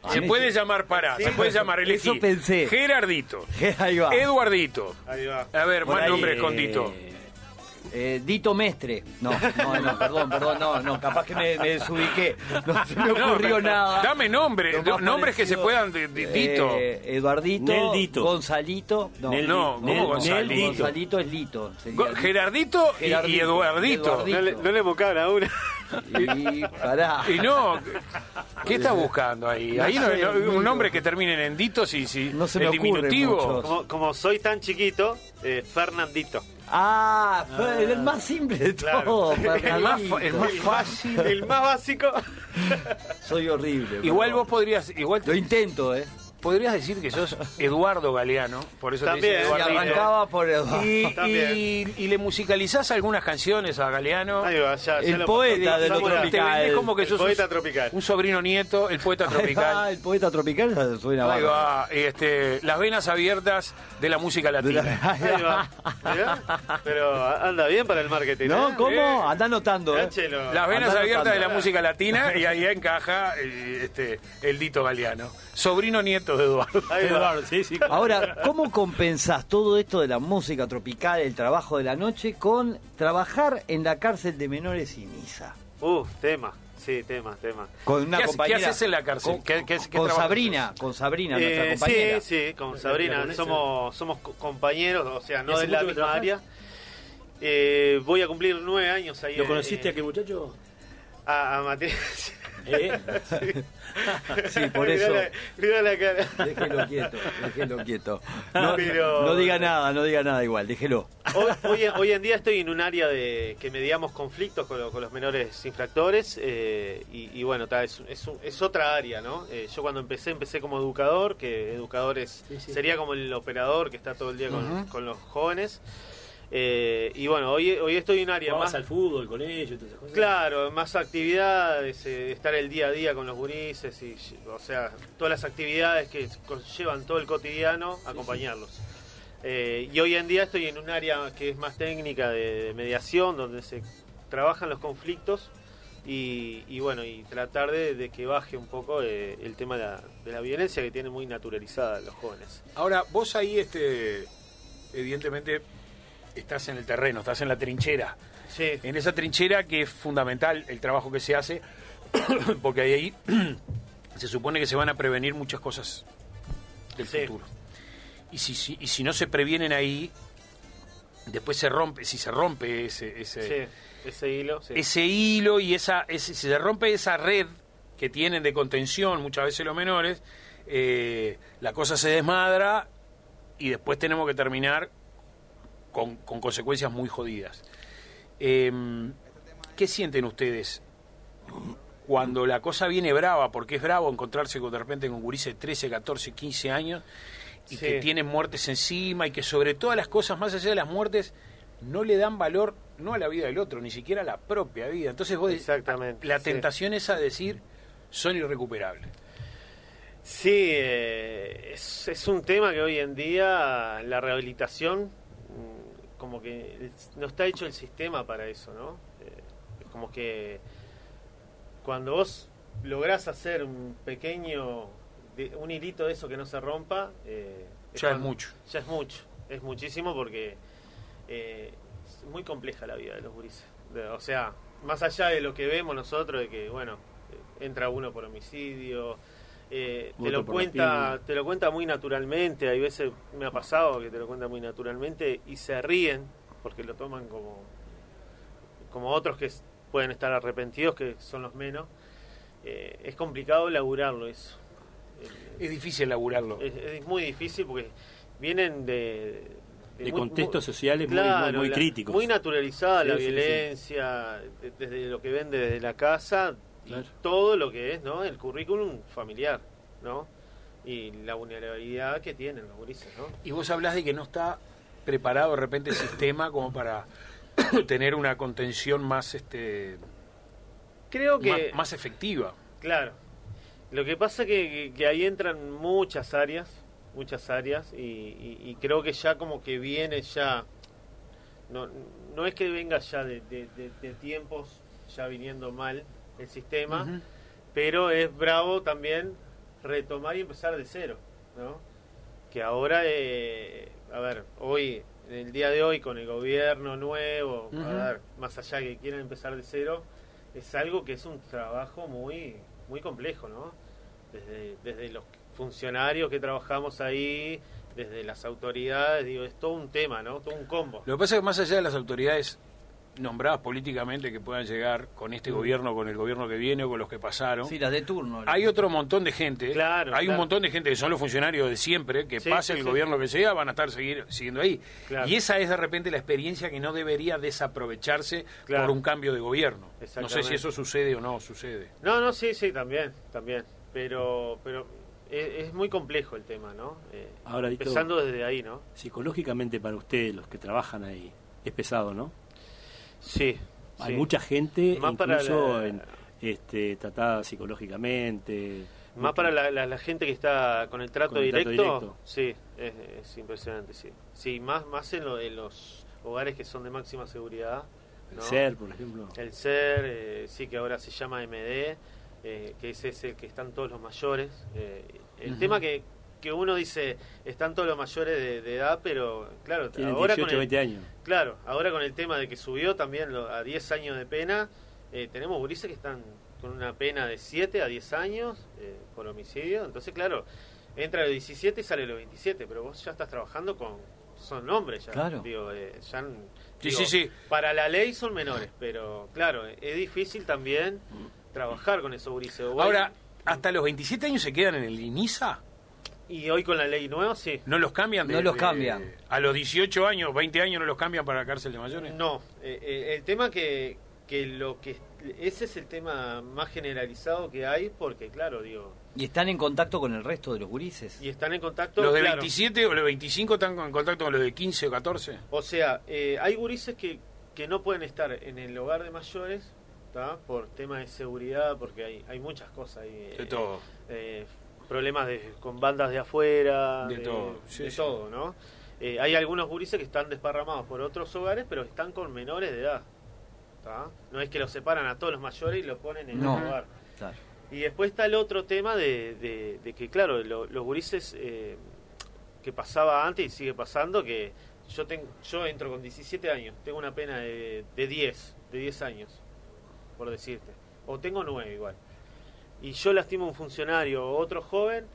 [SPEAKER 2] Se puede llamar para,
[SPEAKER 5] Sí,
[SPEAKER 2] se puede llamar elegí.
[SPEAKER 3] eso pensé.
[SPEAKER 2] Gerardito,
[SPEAKER 3] Ahí va.
[SPEAKER 2] Eduardito.
[SPEAKER 5] Ahí va.
[SPEAKER 2] A ver,
[SPEAKER 3] Por
[SPEAKER 2] más
[SPEAKER 3] ahí,
[SPEAKER 2] nombres
[SPEAKER 3] eh,
[SPEAKER 2] con Dito.
[SPEAKER 3] Eh, Dito Mestre. No, no, no, perdón, perdón, no, no, capaz que me, me desubiqué. No se me ocurrió nada.
[SPEAKER 2] Dame nombre, nombres que se puedan. de- de- Dito.
[SPEAKER 3] eh, Eduardito,
[SPEAKER 4] Neldito.
[SPEAKER 3] Gonzalito. No,
[SPEAKER 4] Nel-
[SPEAKER 2] No, ¿cómo
[SPEAKER 4] Nel-
[SPEAKER 2] Gonzalito?
[SPEAKER 3] Gonzalito es Lito. sería
[SPEAKER 2] Go-
[SPEAKER 3] Lito.
[SPEAKER 2] Gerardito y- Eduardito.
[SPEAKER 3] Eduardito.
[SPEAKER 5] No le, no le a una.
[SPEAKER 3] Y pará.
[SPEAKER 2] Y no, ¿qué está buscando ahí?
[SPEAKER 3] No
[SPEAKER 2] Ahí no,
[SPEAKER 3] sé,
[SPEAKER 2] no-
[SPEAKER 3] muy
[SPEAKER 2] un nombre que termine en Dito, si, si
[SPEAKER 3] No se me
[SPEAKER 2] el diminutivo.
[SPEAKER 3] muchos.
[SPEAKER 5] Como, como soy tan chiquito, eh, Fernandito.
[SPEAKER 3] Ah, fue el más simple de
[SPEAKER 5] Claro.
[SPEAKER 3] todo.
[SPEAKER 2] El más, el más fácil.
[SPEAKER 5] El más básico.
[SPEAKER 3] Soy horrible.
[SPEAKER 2] Igual vos podrías, igual
[SPEAKER 3] Lo intento, ¿eh?
[SPEAKER 2] Podrías decir que sos Eduardo Galeano, por eso
[SPEAKER 5] También,
[SPEAKER 2] te dicen
[SPEAKER 3] Y arrancaba por el...
[SPEAKER 2] Y,
[SPEAKER 5] También.
[SPEAKER 2] y- y le musicalizás algunas canciones a Galeano.
[SPEAKER 5] Ahí va, ya- ya
[SPEAKER 3] El
[SPEAKER 5] lo-
[SPEAKER 3] poeta de lo tropical.
[SPEAKER 2] vendés como que
[SPEAKER 5] El
[SPEAKER 2] sos un-
[SPEAKER 5] poeta tropical.
[SPEAKER 2] un sobrino nieto, el poeta
[SPEAKER 3] Ah,
[SPEAKER 2] tropical.
[SPEAKER 3] el poeta tropical suena
[SPEAKER 2] Ahí va, este, las venas abiertas de la música latina.
[SPEAKER 5] Ahí va. Mirá. Pero anda bien para el marketing.
[SPEAKER 3] ¿No?
[SPEAKER 5] ¿eh?
[SPEAKER 3] ¿Cómo? Anda anotando,
[SPEAKER 5] ¿eh?Gáchelo.
[SPEAKER 2] Las venas abiertas de la música latina y ahí encaja eh, este, el Dito Galeano, sobrino nieto de Eduardo.
[SPEAKER 4] Eduardo, sí, sí.
[SPEAKER 3] Ahora, ¿cómo compensás todo esto de la música tropical, el trabajo de la noche, con trabajar en la cárcel de menores y misa?
[SPEAKER 5] Uf, tema. Sí, tema, tema.
[SPEAKER 3] Con una
[SPEAKER 2] ¿Qué
[SPEAKER 3] compañera.
[SPEAKER 2] qué haces en la cárcel?
[SPEAKER 3] Con,
[SPEAKER 2] ¿Qué- qué- qué
[SPEAKER 3] con
[SPEAKER 2] trabajo
[SPEAKER 3] Sabrina, con Sabrina, nuestra
[SPEAKER 5] Eh,
[SPEAKER 3] compañera.
[SPEAKER 5] sí, sí, con Sabrina. Somos, somos co- compañeros, o sea, no
[SPEAKER 4] ¿Hace
[SPEAKER 5] de la misma área. Eh, voy a cumplir nueve años ahí.
[SPEAKER 4] ¿Lo
[SPEAKER 5] eh,
[SPEAKER 4] conociste a aquel muchacho?
[SPEAKER 5] A, a Mateo.
[SPEAKER 4] ¿Eh?
[SPEAKER 3] Sí, por
[SPEAKER 5] Mirá
[SPEAKER 3] eso.
[SPEAKER 5] la- mirá la cara.
[SPEAKER 3] Déjelo quieto, déjelo quieto. No,
[SPEAKER 5] Pero-
[SPEAKER 3] no diga nada, no diga nada igual, déjelo.
[SPEAKER 5] Hoy, hoy en- hoy en día estoy en un área de que mediamos conflictos con, lo- con los menores infractores eh, y, y bueno, ta, es, es, un- es otra área, ¿no? Eh, yo cuando empecé, empecé como educador, que educador es,
[SPEAKER 4] Sí, sí.
[SPEAKER 5] sería como el operador que está todo el día con los jóvenes. Eh, y bueno, hoy, hoy estoy en un área más...
[SPEAKER 4] al fútbol con ellos y todas esas cosas.
[SPEAKER 5] Claro, más actividades, eh, estar el día a día con los gurises, y, o sea, todas las actividades que llevan todo el cotidiano, acompañarlos. Eh, y hoy en día estoy en un área que es más técnica de, de mediación, donde se trabajan los conflictos y, y bueno, y tratar de, de que baje un poco eh, el tema de la, de la violencia que tiene muy naturalizada los jóvenes.
[SPEAKER 2] Ahora, vos ahí, este, evidentemente, estás en el terreno, estás en la trinchera.
[SPEAKER 5] Sí,
[SPEAKER 2] En esa trinchera que es fundamental el trabajo que se hace, porque ahí se supone que se van a prevenir muchas cosas del
[SPEAKER 5] Sí.
[SPEAKER 2] futuro. Y si, si- y si no se previenen ahí, después se rompe, si se rompe ese, ese,
[SPEAKER 5] sí, ese hilo. sí.
[SPEAKER 2] ese hilo y esa, ese- si se rompe esa red que tienen de contención muchas veces los menores, eh, la cosa se desmadra y después tenemos que terminar con, con consecuencias muy jodidas. Eh, ¿Qué sienten ustedes cuando la cosa viene brava? Porque es bravo encontrarse con, de repente con gurises de 13, 14, 15 años y
[SPEAKER 5] Sí.
[SPEAKER 2] que tienen muertes encima y que sobre todas las cosas, más allá de las muertes, no le dan valor no a la vida del otro, ni siquiera a la propia vida. Entonces vos
[SPEAKER 5] Exactamente,
[SPEAKER 2] la
[SPEAKER 5] sí.
[SPEAKER 2] tentación es a decir, son irrecuperables.
[SPEAKER 5] Sí, eh, es, es un tema que hoy en día la rehabilitación como que no está hecho el sistema para eso, ¿no? Eh, es como que cuando vos lográs hacer un pequeño, de- un hilito de eso que no se rompa, eh,
[SPEAKER 2] Ya es mucho.
[SPEAKER 5] Ya es mucho, es muchísimo porque eh, es muy compleja la vida de los gurises. De- o sea, más allá de lo que vemos nosotros, de que, bueno, eh, entra uno por homicidio, eh, te lo cuenta te lo cuenta muy naturalmente. Hay veces me ha pasado que te lo cuenta muy naturalmente y se ríen porque lo toman como como otros que pueden estar arrepentidos que son los menos. Eh, es complicado laburarlo eso. Eh,
[SPEAKER 2] Es difícil laburarlo.
[SPEAKER 5] es, es muy difícil porque vienen de...
[SPEAKER 4] De
[SPEAKER 5] muy-
[SPEAKER 4] contextos
[SPEAKER 5] muy-
[SPEAKER 4] sociales muy- muy-
[SPEAKER 5] la-
[SPEAKER 4] críticos.
[SPEAKER 5] Muy naturalizada
[SPEAKER 4] Sí,
[SPEAKER 5] la
[SPEAKER 4] sí,
[SPEAKER 5] violencia, de- desde lo que ven desde la casa, y todo lo que es, ¿no? El currículum familiar, ¿no? Y la vulnerabilidad que tienen los gurises, ¿no?
[SPEAKER 2] Y vos hablás de que no está preparado de repente el sistema como para tener una contención más este
[SPEAKER 5] Creo que...
[SPEAKER 2] más, más efectiva.
[SPEAKER 5] Claro. Lo que pasa que, que, que ahí entran muchas áreas, muchas áreas, y, y- y creo que ya como que viene ya, no, no es que venga ya de, de- de- de tiempos ya viniendo mal el sistema, pero es bravo también retomar y empezar de cero, ¿no? Que ahora, eh, a ver, hoy, en el día de hoy, con el gobierno nuevo, a ver, más allá que quieran empezar de cero, es algo que es un trabajo muy, muy complejo, ¿no? Desde, desde los funcionarios que trabajamos ahí, desde las autoridades, digo, es todo un tema, ¿no? Todo un combo.
[SPEAKER 2] Lo que pasa es que más allá de las autoridades nombradas políticamente que puedan llegar con
[SPEAKER 5] Mm.
[SPEAKER 2] este gobierno, con el gobierno que viene o con los que pasaron,
[SPEAKER 3] Sí, las de turno.
[SPEAKER 2] hay otro montón de gente,
[SPEAKER 5] Claro,
[SPEAKER 2] hay un montón de gente que son los funcionarios de siempre, que
[SPEAKER 5] Sí,
[SPEAKER 2] pase
[SPEAKER 5] sí,
[SPEAKER 2] el
[SPEAKER 5] sí.
[SPEAKER 2] gobierno que sea, van a estar seguir, siguiendo ahí.
[SPEAKER 5] Claro.
[SPEAKER 2] Y esa es de repente la experiencia que no debería desaprovecharse
[SPEAKER 5] Claro.
[SPEAKER 2] por un cambio de gobierno. No sé si eso sucede o no sucede.
[SPEAKER 5] No, no, sí, sí, también, también. Pero, pero es, es muy complejo el tema, ¿no? Eh,
[SPEAKER 4] Ahora, Dito-
[SPEAKER 5] empezando desde ahí, ¿no?
[SPEAKER 4] Psicológicamente para ustedes, los que trabajan ahí, es pesado, ¿no?
[SPEAKER 5] Sí.
[SPEAKER 4] Hay
[SPEAKER 5] sí.
[SPEAKER 4] mucha gente,
[SPEAKER 5] Más para
[SPEAKER 4] incluso
[SPEAKER 5] la-
[SPEAKER 4] en, este, tratada psicológicamente.
[SPEAKER 5] Más para la, la- la gente que está con el trato,
[SPEAKER 4] Con el trato
[SPEAKER 5] directo, sí, es, es impresionante, sí. Sí, más, más en, lo- en los hogares que son de máxima seguridad. ¿no?
[SPEAKER 4] Ser, por ejemplo.
[SPEAKER 5] El SER, eh, sí, que ahora se llama MD, eh, que ese es el que están todos los mayores. eh, el tema que, que uno dice, están todos los mayores de, de edad, pero claro,
[SPEAKER 4] Tienen
[SPEAKER 5] ahora
[SPEAKER 4] 18,
[SPEAKER 5] con el,
[SPEAKER 4] 20 años.
[SPEAKER 5] Claro, ahora con el tema de que subió también lo- a 10 años de pena, eh, tenemos gurises que están con una pena de 7 a 10 años eh, por homicidio. Entonces, claro, entra a los 17 y sale a los 27, pero vos ya estás trabajando con... Son hombres ya.
[SPEAKER 3] Claro.
[SPEAKER 5] Digo, eh, ya,
[SPEAKER 2] Sí,
[SPEAKER 5] digo,
[SPEAKER 2] sí, sí.
[SPEAKER 5] Para la ley son menores, pero claro, es difícil también trabajar con esos gurises.
[SPEAKER 2] Ahora, ¿hasta los 27 años se quedan en el INISA?
[SPEAKER 5] Y hoy con la ley nueva, sí.
[SPEAKER 2] ¿No los cambian? de-
[SPEAKER 3] No los
[SPEAKER 2] de-
[SPEAKER 3] cambian.
[SPEAKER 2] A los 18 años, 20 años no los cambian para la cárcel de mayores.
[SPEAKER 5] No, eh, eh, el tema que, que lo que ese es el tema más generalizado que hay porque claro, digo,
[SPEAKER 3] Y están en contacto con el resto de los gurises.
[SPEAKER 5] y están en contacto
[SPEAKER 2] ¿Los de
[SPEAKER 5] claro.
[SPEAKER 2] 27 o los de 25 están en contacto con los de 15 o 14?
[SPEAKER 5] O sea, eh, hay gurises que, que no pueden estar en el hogar de mayores, ¿tá? Por tema de seguridad, porque hay, hay muchas cosas ahí.
[SPEAKER 2] De
[SPEAKER 5] eh,
[SPEAKER 2] todo.
[SPEAKER 5] eh, problemas de, con bandas de afuera,
[SPEAKER 2] De todo, sí,
[SPEAKER 5] de
[SPEAKER 2] sí.
[SPEAKER 5] todo, ¿no? Eh, hay algunos gurises que están desparramados por otros hogares, pero están con menores de edad. ¿tá? No es que los separan a todos los mayores y los ponen en
[SPEAKER 3] No.
[SPEAKER 5] un hogar.
[SPEAKER 3] Claro.
[SPEAKER 5] Y después está el otro tema de, de- de que, claro, lo- los gurises eh, que pasaba antes y sigue pasando, que yo tengo, yo entro con 17 años, tengo una pena de, de 10, de 10 años, por decirte. O tengo 9 igual. Y yo lastimo a un funcionario o otro joven,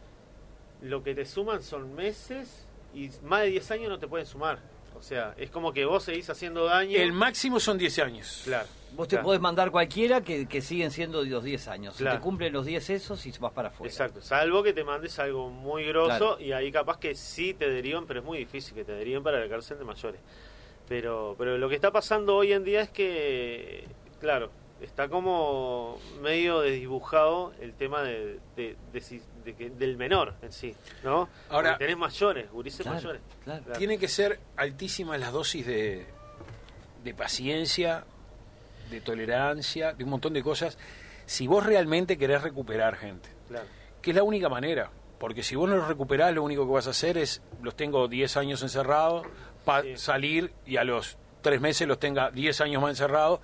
[SPEAKER 5] lo que te suman son meses y más de 10 años no te pueden sumar. O sea, es como que vos seguís haciendo daño.
[SPEAKER 2] El máximo son 10 años.
[SPEAKER 5] Claro.
[SPEAKER 3] Vos te
[SPEAKER 5] claro.
[SPEAKER 3] podés mandar cualquiera que, que siguen siendo los 10 años. Si
[SPEAKER 5] Claro.
[SPEAKER 3] te cumplen los 10 esos y vas para afuera.
[SPEAKER 5] Exacto, salvo que te mandes algo muy grosso
[SPEAKER 3] Claro.
[SPEAKER 5] y ahí capaz que sí te derivan, pero es muy difícil que te deriven para la cárcel de mayores. Pero, pero lo que está pasando hoy en día es que, claro, está como medio desdibujado el tema de, de- de si- de que- del menor en sí, ¿no?
[SPEAKER 2] Ahora-
[SPEAKER 5] Porque tenés mayores, gurises
[SPEAKER 3] Claro,
[SPEAKER 5] mayores.
[SPEAKER 3] claro.
[SPEAKER 2] Tienen que ser altísimas las dosis de, de paciencia, de tolerancia, de un montón de cosas, si vos realmente querés recuperar gente.
[SPEAKER 5] Claro.
[SPEAKER 2] que es la única manera. Porque si vos no los recuperás, lo único que vas a hacer es, los tengo 10 años encerrados, para
[SPEAKER 5] Sí.
[SPEAKER 2] salir y a los 3 meses los tenga 10 años más encerrados,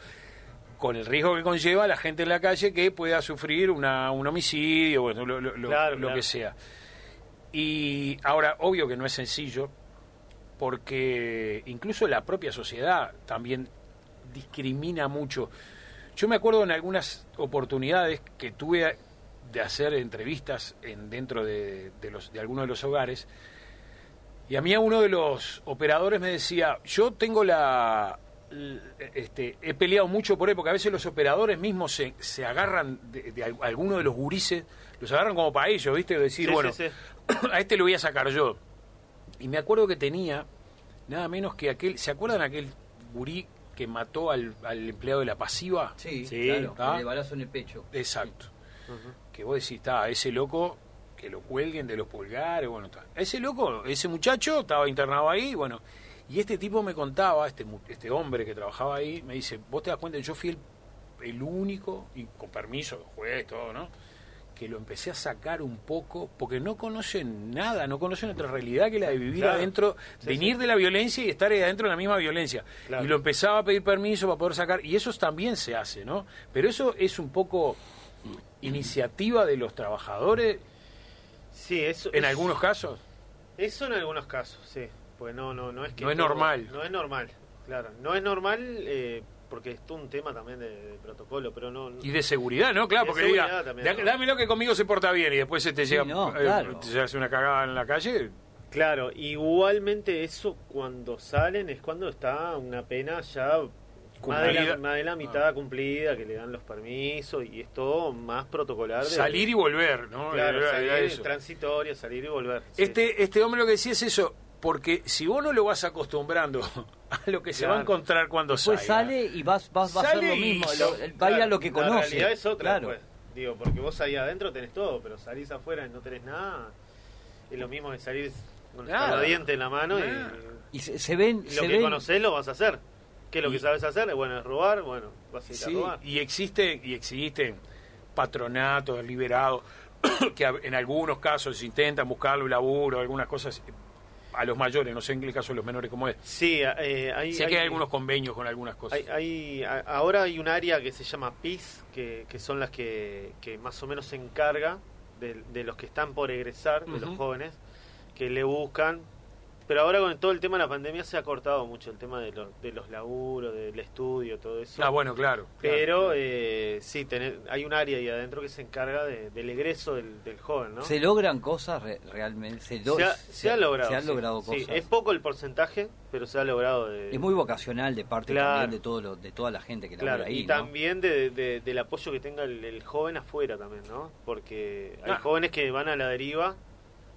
[SPEAKER 2] con el riesgo que conlleva la gente en la calle que pueda sufrir una, un homicidio, bueno, lo, lo- lo-
[SPEAKER 5] Claro,
[SPEAKER 2] lo
[SPEAKER 5] claro.
[SPEAKER 2] que sea. Y ahora, obvio que no es sencillo, porque incluso la propia sociedad también discrimina mucho. Yo me acuerdo en algunas oportunidades que tuve de hacer entrevistas en, dentro de, de los, de algunos de los hogares, y a mí a uno de los operadores me decía, yo tengo la... Este, he peleado mucho por él, porque a veces los operadores mismos se, se agarran de, de al- alguno de los gurises, los agarran como para ellos, ¿viste? Decir,
[SPEAKER 5] Sí,
[SPEAKER 2] bueno,
[SPEAKER 5] sí, sí.
[SPEAKER 2] a este lo voy a sacar yo. Y me acuerdo que tenía nada menos que aquel, ¿se acuerdan aquel gurí que mató al, al empleado de la pasiva?
[SPEAKER 3] Sí,
[SPEAKER 4] Sí,
[SPEAKER 3] claro.
[SPEAKER 2] ¿ah?
[SPEAKER 3] El balazo en el pecho.
[SPEAKER 2] Exacto. Que vos decís, está, ese loco, que lo cuelguen de los pulgares, bueno, está. Ese loco, ese muchacho estaba internado ahí, bueno. Y este tipo me contaba, este, este hombre que trabajaba ahí, me dice, vos te das cuenta, yo fui el, el único, y con permiso del juez, todo, ¿no? Que lo empecé a sacar un poco, porque no conocen nada, no conocen otra realidad que la de vivir
[SPEAKER 5] Claro.
[SPEAKER 2] adentro,
[SPEAKER 5] Sí,
[SPEAKER 2] venir de la violencia y estar ahí adentro de la misma violencia.
[SPEAKER 5] Claro.
[SPEAKER 2] Y lo empezaba a pedir permiso para poder sacar, y eso también se hace, ¿no? Pero eso es un poco iniciativa de los trabajadores
[SPEAKER 5] Sí, eso.
[SPEAKER 2] en
[SPEAKER 5] es-
[SPEAKER 2] algunos casos.
[SPEAKER 5] Eso en algunos casos, sí. Pues no, no, no es que.
[SPEAKER 2] No es
[SPEAKER 5] todo-
[SPEAKER 2] normal.
[SPEAKER 5] No es normal, claro. No es normal eh, porque es un tema también de, de protocolo, pero no. no-
[SPEAKER 2] Y de seguridad, ¿no? Claro, porque diga,
[SPEAKER 5] seguridad también,
[SPEAKER 2] "Da-
[SPEAKER 5] ¿no?
[SPEAKER 2] dámelo que conmigo se porta bien y después se te llega,
[SPEAKER 3] no,
[SPEAKER 2] eh,
[SPEAKER 3] claro.
[SPEAKER 2] te hace una cagada en la calle.
[SPEAKER 5] Claro, igualmente eso cuando salen es cuando está una pena ya más de, la,
[SPEAKER 2] Cumplida.
[SPEAKER 5] más de la mitad cumplida, que le dan los permisos y es todo más protocolar. de-
[SPEAKER 2] Salir y volver, ¿no?
[SPEAKER 5] Claro,
[SPEAKER 2] Era- era
[SPEAKER 5] salir, y volver. sí.
[SPEAKER 2] Este, este hombre lo que decía es eso, porque si vos no lo vas acostumbrando a lo que se va a encontrar cuando
[SPEAKER 3] Después
[SPEAKER 2] salga,
[SPEAKER 3] sale y vas, vas, va a hacer
[SPEAKER 2] Sale
[SPEAKER 3] lo
[SPEAKER 2] y
[SPEAKER 3] mismo. lo- va a ir a
[SPEAKER 5] Claro,
[SPEAKER 3] lo que
[SPEAKER 5] La
[SPEAKER 3] conoce.
[SPEAKER 5] realidad es otra,
[SPEAKER 3] Claro.
[SPEAKER 5] pues. Digo, porque vos ahí adentro tenés todo, pero salís afuera y no tenés nada. Es lo mismo que salir con el
[SPEAKER 2] Nada.
[SPEAKER 5] diente en la mano y-.
[SPEAKER 3] Y se, se ven. se
[SPEAKER 5] lo que
[SPEAKER 3] ven
[SPEAKER 5] conocés lo vas a hacer. ¿Qué es lo
[SPEAKER 2] Y-
[SPEAKER 5] que sabes hacer? Bueno, es robar, bueno, vas a ir
[SPEAKER 2] Sí,
[SPEAKER 5] a robar.
[SPEAKER 2] y existen y existen patronatos liberados que en algunos casos intentan buscar un laburo, algunas cosas a los mayores, no sé en el caso de los menores cómo es.
[SPEAKER 5] Sí, eh, hay,
[SPEAKER 2] Sé que hay algunos convenios con algunas cosas.
[SPEAKER 5] Hay, ahora hay un área que se llama PIS, que, que son las que, que más o menos se encarga de, de los que están por egresar, de los jóvenes, que le buscan. Pero ahora con todo el tema de la pandemia se ha cortado mucho el tema de los, de los laburos, del estudio, todo eso.
[SPEAKER 2] Ah, bueno, claro.
[SPEAKER 5] Pero eh, sí, tener- hay un área ahí adentro que se encarga de- del egreso del, del joven, ¿no?
[SPEAKER 3] ¿Se logran cosas re- realmente? Se, lo-
[SPEAKER 5] se, ha, se ha logrado.
[SPEAKER 3] Se han
[SPEAKER 5] sí.
[SPEAKER 3] logrado
[SPEAKER 5] Sí,
[SPEAKER 3] cosas.
[SPEAKER 5] es poco el porcentaje, pero se ha logrado. De,
[SPEAKER 3] Es muy vocacional de parte
[SPEAKER 5] Claro.
[SPEAKER 3] también de todo lo, de toda la gente que
[SPEAKER 5] Claro,
[SPEAKER 3] labora ahí.
[SPEAKER 5] y
[SPEAKER 3] ¿no?
[SPEAKER 5] también de, de- del apoyo que tenga el, el joven afuera también, ¿no? Porque hay
[SPEAKER 2] Ah.
[SPEAKER 5] jóvenes que van a la deriva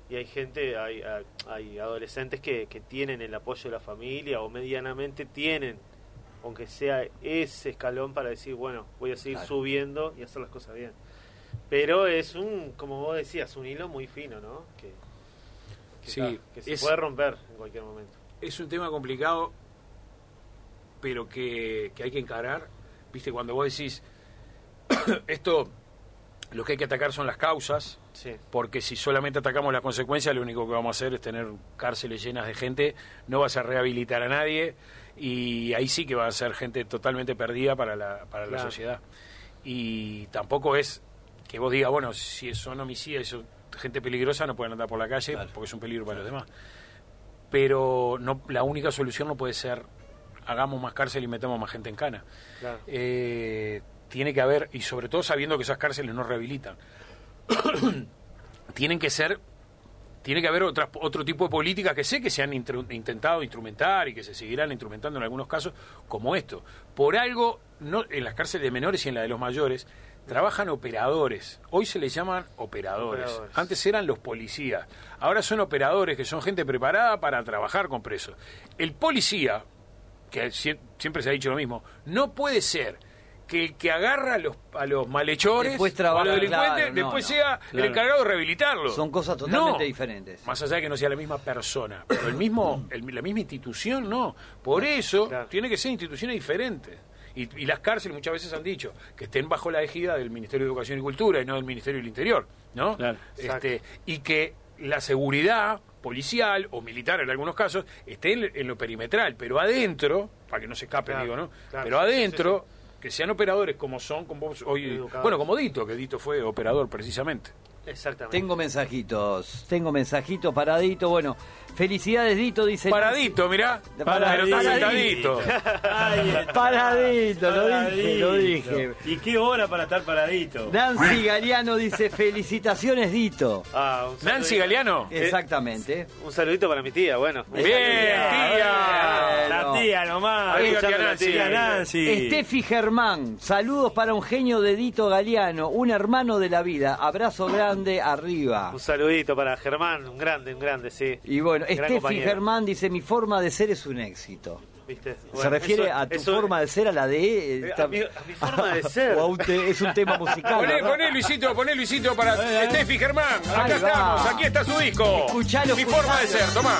[SPEAKER 5] y hay gente, hay, hay adolescentes que, que tienen el apoyo de la familia o medianamente tienen, aunque sea ese escalón para decir, bueno, voy a seguir
[SPEAKER 3] Claro.
[SPEAKER 5] subiendo y hacer las cosas bien. Pero es un, como vos decías, un hilo muy fino, ¿no? Que, que,
[SPEAKER 2] Sí,
[SPEAKER 5] está, que se
[SPEAKER 2] es-
[SPEAKER 5] puede romper en cualquier momento.
[SPEAKER 2] Es un tema complicado, pero que, que hay que encarar. Viste, cuando vos decís, esto, lo que hay que atacar son las causas,
[SPEAKER 5] Sí.
[SPEAKER 2] porque si solamente atacamos las consecuencias, lo único que vamos a hacer es tener cárceles llenas de gente, no vas a rehabilitar a nadie, y ahí sí que va a ser gente totalmente perdida para la, para la sociedad. Y tampoco es que vos digas, bueno, si son homicidas, son gente peligrosa, no pueden andar por la calle,
[SPEAKER 3] Claro.
[SPEAKER 2] porque es un peligro para los demás. Pero no, la única solución no puede ser hagamos más cárcel y metamos más gente en cana.
[SPEAKER 5] Claro.
[SPEAKER 2] Eh, tiene que haber, y sobre todo sabiendo que esas cárceles no rehabilitan, tienen que ser, tiene que haber otras, otro tipo de políticas que sé que se han intru- intentado instrumentar y que se seguirán instrumentando en algunos casos, como esto. Por algo, no, en las cárceles de menores y en la de los mayores, trabajan operadores. Hoy se les llaman operadores.
[SPEAKER 5] Operadores.
[SPEAKER 2] Antes eran los policías. Ahora son operadores que son gente preparada para trabajar con presos. El policía, que sie- siempre se ha dicho lo mismo, no puede ser que el que agarra a los, a los malhechores
[SPEAKER 3] Después
[SPEAKER 2] o a
[SPEAKER 3] trabaja,
[SPEAKER 2] los delincuentes,
[SPEAKER 3] claro, no,
[SPEAKER 2] después
[SPEAKER 3] no,
[SPEAKER 2] sea el
[SPEAKER 3] claro.
[SPEAKER 2] encargado de rehabilitarlo.
[SPEAKER 3] Son cosas totalmente
[SPEAKER 2] No.
[SPEAKER 3] diferentes.
[SPEAKER 2] Más allá de que no sea la misma persona, pero el mismo, el- la misma institución no. Por eso
[SPEAKER 5] Claro.
[SPEAKER 2] tiene que ser instituciones diferentes. Y, y las cárceles muchas veces han dicho que estén bajo la ejida del Ministerio de Educación y Cultura y no del Ministerio del Interior, ¿no?
[SPEAKER 4] Claro.
[SPEAKER 2] Este, y que la seguridad policial o militar en algunos casos esté en, en lo perimetral, pero adentro, para que no se escape,
[SPEAKER 5] Claro,
[SPEAKER 2] digo, ¿no?
[SPEAKER 5] claro,
[SPEAKER 2] pero
[SPEAKER 5] sí, sí,
[SPEAKER 2] adentro, que sean operadores como son, como vos hoy, bueno, como Dito, que Dito fue operador precisamente.
[SPEAKER 5] Exactamente.
[SPEAKER 3] Tengo mensajitos, tengo mensajitos paradito. Bueno, felicidades Dito, dice.
[SPEAKER 2] Paradito, mirá,
[SPEAKER 3] Paradito.
[SPEAKER 2] pero está sentadito.
[SPEAKER 4] Ay, está.
[SPEAKER 3] Paradito, lo dije, lo dije.
[SPEAKER 4] ¿Y qué hora para estar paradito?
[SPEAKER 3] Nancy Galeano dice felicitaciones Dito.
[SPEAKER 5] Ah, un
[SPEAKER 2] Nancy Galeano.
[SPEAKER 3] Exactamente.
[SPEAKER 5] Un saludito para mi tía, bueno.
[SPEAKER 2] Bien, tía.
[SPEAKER 4] La tía nomás.
[SPEAKER 2] Arriba, tía Nancy.
[SPEAKER 4] Tía Nancy.
[SPEAKER 3] Estefi Germán, saludos para un genio de Dito Galeano, un hermano de la vida. Abrazo grande arriba.
[SPEAKER 5] Un saludito para Germán, un grande, un grande, sí.
[SPEAKER 3] Y bueno,
[SPEAKER 5] Gran
[SPEAKER 3] Steffi. Germán dice, mi forma de ser es un éxito.
[SPEAKER 5] ¿Viste?
[SPEAKER 3] ¿Se
[SPEAKER 5] Bueno,
[SPEAKER 3] refiere
[SPEAKER 5] eso-
[SPEAKER 3] a tu
[SPEAKER 5] eso-
[SPEAKER 3] forma de ser, a la de...
[SPEAKER 5] eh,
[SPEAKER 3] esta-
[SPEAKER 5] a, mi, a mi forma de ser.
[SPEAKER 3] o a un te- es un tema musical?
[SPEAKER 2] Poné, poné, Luisito, poné, Luisito, para Steffi Germán. Acá
[SPEAKER 3] Ahí va.
[SPEAKER 2] estamos, aquí está su disco.
[SPEAKER 3] Escuchalo,
[SPEAKER 2] Mi forma de ser, tomá.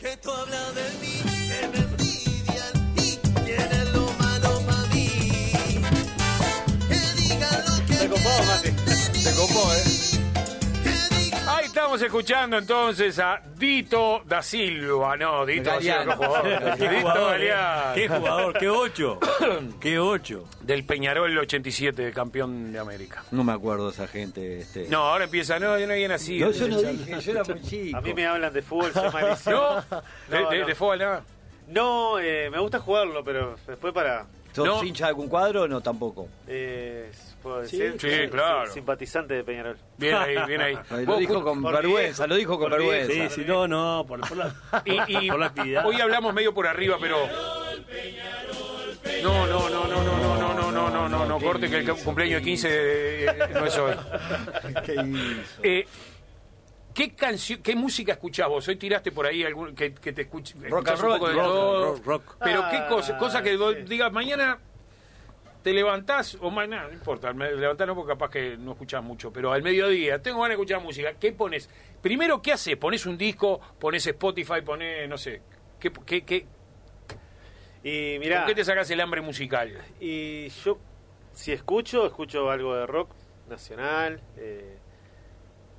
[SPEAKER 7] que tú hablas de mí, que me envidian y quieren lo malo para mí. Que digan lo que
[SPEAKER 5] Está copado, Mate.
[SPEAKER 3] Se copó, ¿eh?
[SPEAKER 2] Estamos escuchando entonces a Dito da Silva. No, Dito da Silva, jugador.
[SPEAKER 4] Qué
[SPEAKER 2] Dito
[SPEAKER 4] jugador, eh.
[SPEAKER 2] Galeano.
[SPEAKER 4] Qué jugador, qué ocho. Qué ocho.
[SPEAKER 2] Del Peñarol 87, campeón de América.
[SPEAKER 3] No me acuerdo de esa gente. Este.
[SPEAKER 2] No, ahora empieza, no, yo no había nacido.
[SPEAKER 3] No, yo no dije, yo era muy chico.
[SPEAKER 5] A mí me hablan de fútbol, soy malísimo.
[SPEAKER 2] ¿No? ¿De,
[SPEAKER 5] No,
[SPEAKER 2] de-
[SPEAKER 5] no.
[SPEAKER 2] de fútbol nada?
[SPEAKER 5] No, eh, me gusta jugarlo, pero después para.
[SPEAKER 3] ¿Sos
[SPEAKER 2] No.
[SPEAKER 3] hincha de algún cuadro o no tampoco?
[SPEAKER 5] Eh, ¿Puedo
[SPEAKER 4] Sí,
[SPEAKER 5] decir?
[SPEAKER 2] sí,
[SPEAKER 5] Soy-
[SPEAKER 2] claro.
[SPEAKER 5] soy Simpatizante de Peñarol.
[SPEAKER 2] Bien ahí, bien ahí.
[SPEAKER 3] Lo
[SPEAKER 2] Vos,
[SPEAKER 3] dijo con vergüenza, lo dijo con vergüenza.
[SPEAKER 4] Sí, sí, no, no, por, por la,
[SPEAKER 2] Y, y
[SPEAKER 4] por la actividad.
[SPEAKER 2] hoy hablamos medio por arriba, pero. No, no, no, no, no, no, no, no, no, no, no, no, corte que el cumpleaños de 15 eh, no es hoy.
[SPEAKER 3] ¿Qué hizo?
[SPEAKER 2] Eh, ¿Qué canción, qué música escuchás vos? Hoy tiraste por ahí algún, que, que te escuch,
[SPEAKER 3] Rock
[SPEAKER 2] escuchás
[SPEAKER 3] and roll,
[SPEAKER 2] un poco de
[SPEAKER 4] rock, rock, rock.
[SPEAKER 2] Pero qué
[SPEAKER 5] Ah,
[SPEAKER 2] cosa, cosa que
[SPEAKER 5] sí.
[SPEAKER 2] digas mañana te levantás o mañana, no importa, no porque capaz que no escuchás mucho, pero al mediodía tengo ganas de escuchar música. ¿Qué pones? Primero, ¿qué haces? ¿Pones un disco? ¿Pones Spotify? ¿Pones, no sé? ¿Qué, qué, qué,
[SPEAKER 5] Y
[SPEAKER 2] ¿Con
[SPEAKER 5] mirá,
[SPEAKER 2] qué te sacas el hambre musical?
[SPEAKER 5] y yo, si escucho, escucho algo de rock nacional. eh,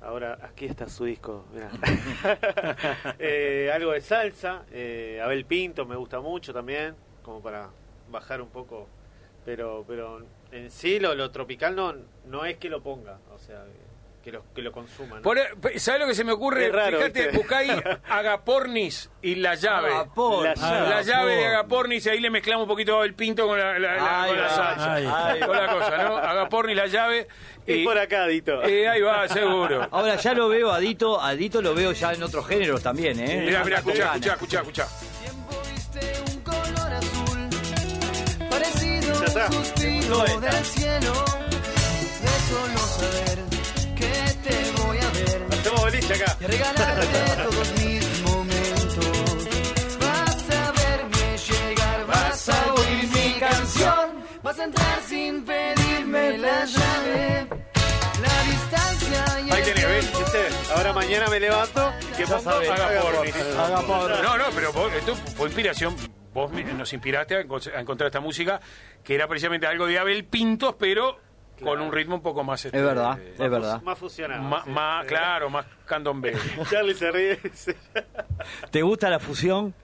[SPEAKER 5] ahora, aquí está su disco. mirá. Eh, algo de salsa. eh, Abel Pinto me gusta mucho también, como para bajar un poco. Pero pero en sí lo, lo tropical no, no es que lo ponga, o sea, que lo, que lo consuma. ¿no?
[SPEAKER 2] Por- ¿Sabes lo que se me ocurre?
[SPEAKER 5] Raro,
[SPEAKER 2] Fíjate, buscá ahí Agapornis y la llave.
[SPEAKER 3] Agapor.
[SPEAKER 5] La
[SPEAKER 2] La
[SPEAKER 5] llave.
[SPEAKER 2] llave de Agapornis y ahí le mezclamos un poquito el pinto con la, la- la- con salsa.
[SPEAKER 4] Ahí
[SPEAKER 2] Con la cosa, ¿no? Agapornis, la llave.
[SPEAKER 5] Es
[SPEAKER 2] Y,
[SPEAKER 5] por acá, Dito.
[SPEAKER 2] y ahí va, seguro.
[SPEAKER 3] Ahora ya lo veo, Adito, Adito lo veo ya en otros géneros también, ¿eh?
[SPEAKER 2] Mira, mira, escuchá, escuchá, escuchá, escuchá.
[SPEAKER 1] Parecido
[SPEAKER 5] Ya está.
[SPEAKER 1] a un suspiro
[SPEAKER 5] Esta.
[SPEAKER 1] del cielo. De solo saber que te voy a ver
[SPEAKER 5] Hacemos boliche acá.
[SPEAKER 1] y regalarte todos mis momentos. Vas a verme llegar, vas a oír mi canción, vas a entrar sin pedirme la llave. La distancia y
[SPEAKER 2] Ahí
[SPEAKER 1] el
[SPEAKER 2] tenés, ¿ves?
[SPEAKER 1] tiempo
[SPEAKER 5] ¿Viste? Ahora mañana me levanto y que.
[SPEAKER 3] Agapor.
[SPEAKER 2] No, no, pero vos- esto fue inspiración. Vos mi- nos inspiraste a, encon- a encontrar esta música que era precisamente algo de Abel Pintos, pero con un ritmo un poco más. este,
[SPEAKER 3] Es verdad,
[SPEAKER 2] eh,
[SPEAKER 3] es verdad.
[SPEAKER 5] Más fusionado.
[SPEAKER 2] Más,
[SPEAKER 5] sí.
[SPEAKER 2] más- claro, más candombe.
[SPEAKER 5] Charlie se ríe.
[SPEAKER 3] ¿Te gusta la fusión?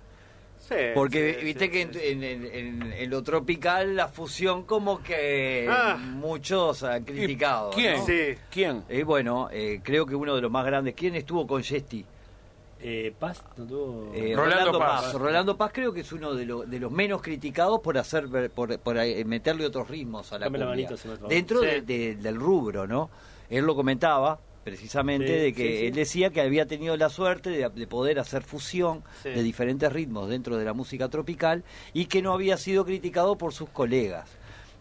[SPEAKER 5] Sí,
[SPEAKER 3] Porque
[SPEAKER 5] sí,
[SPEAKER 3] viste
[SPEAKER 5] sí,
[SPEAKER 3] que
[SPEAKER 5] sí,
[SPEAKER 3] en, en- en- en lo tropical la fusión como que
[SPEAKER 5] Ah.
[SPEAKER 3] muchos han criticado.
[SPEAKER 2] ¿Quién?
[SPEAKER 3] ¿no?
[SPEAKER 5] Sí.
[SPEAKER 2] ¿Quién?
[SPEAKER 3] Y bueno, eh, creo que uno de los más grandes. ¿Quién estuvo con Yesti?
[SPEAKER 4] Eh, Paz, no tuvo.
[SPEAKER 3] Eh,
[SPEAKER 2] Rolando Paz.
[SPEAKER 3] Rolando Paz creo que es uno de, lo- de los menos criticados por hacer ver- por, por ahí, meterle otros ritmos a la
[SPEAKER 4] la
[SPEAKER 3] cumbia.
[SPEAKER 4] manito,
[SPEAKER 3] dentro
[SPEAKER 5] Sí.
[SPEAKER 3] de- de- del rubro, ¿no? Él lo comentaba precisamente
[SPEAKER 4] Sí,
[SPEAKER 3] de que
[SPEAKER 4] sí, sí.
[SPEAKER 3] él decía que había tenido la suerte de, de poder hacer fusión
[SPEAKER 5] Sí.
[SPEAKER 3] de diferentes ritmos dentro de la música tropical y que no había sido criticado por sus colegas.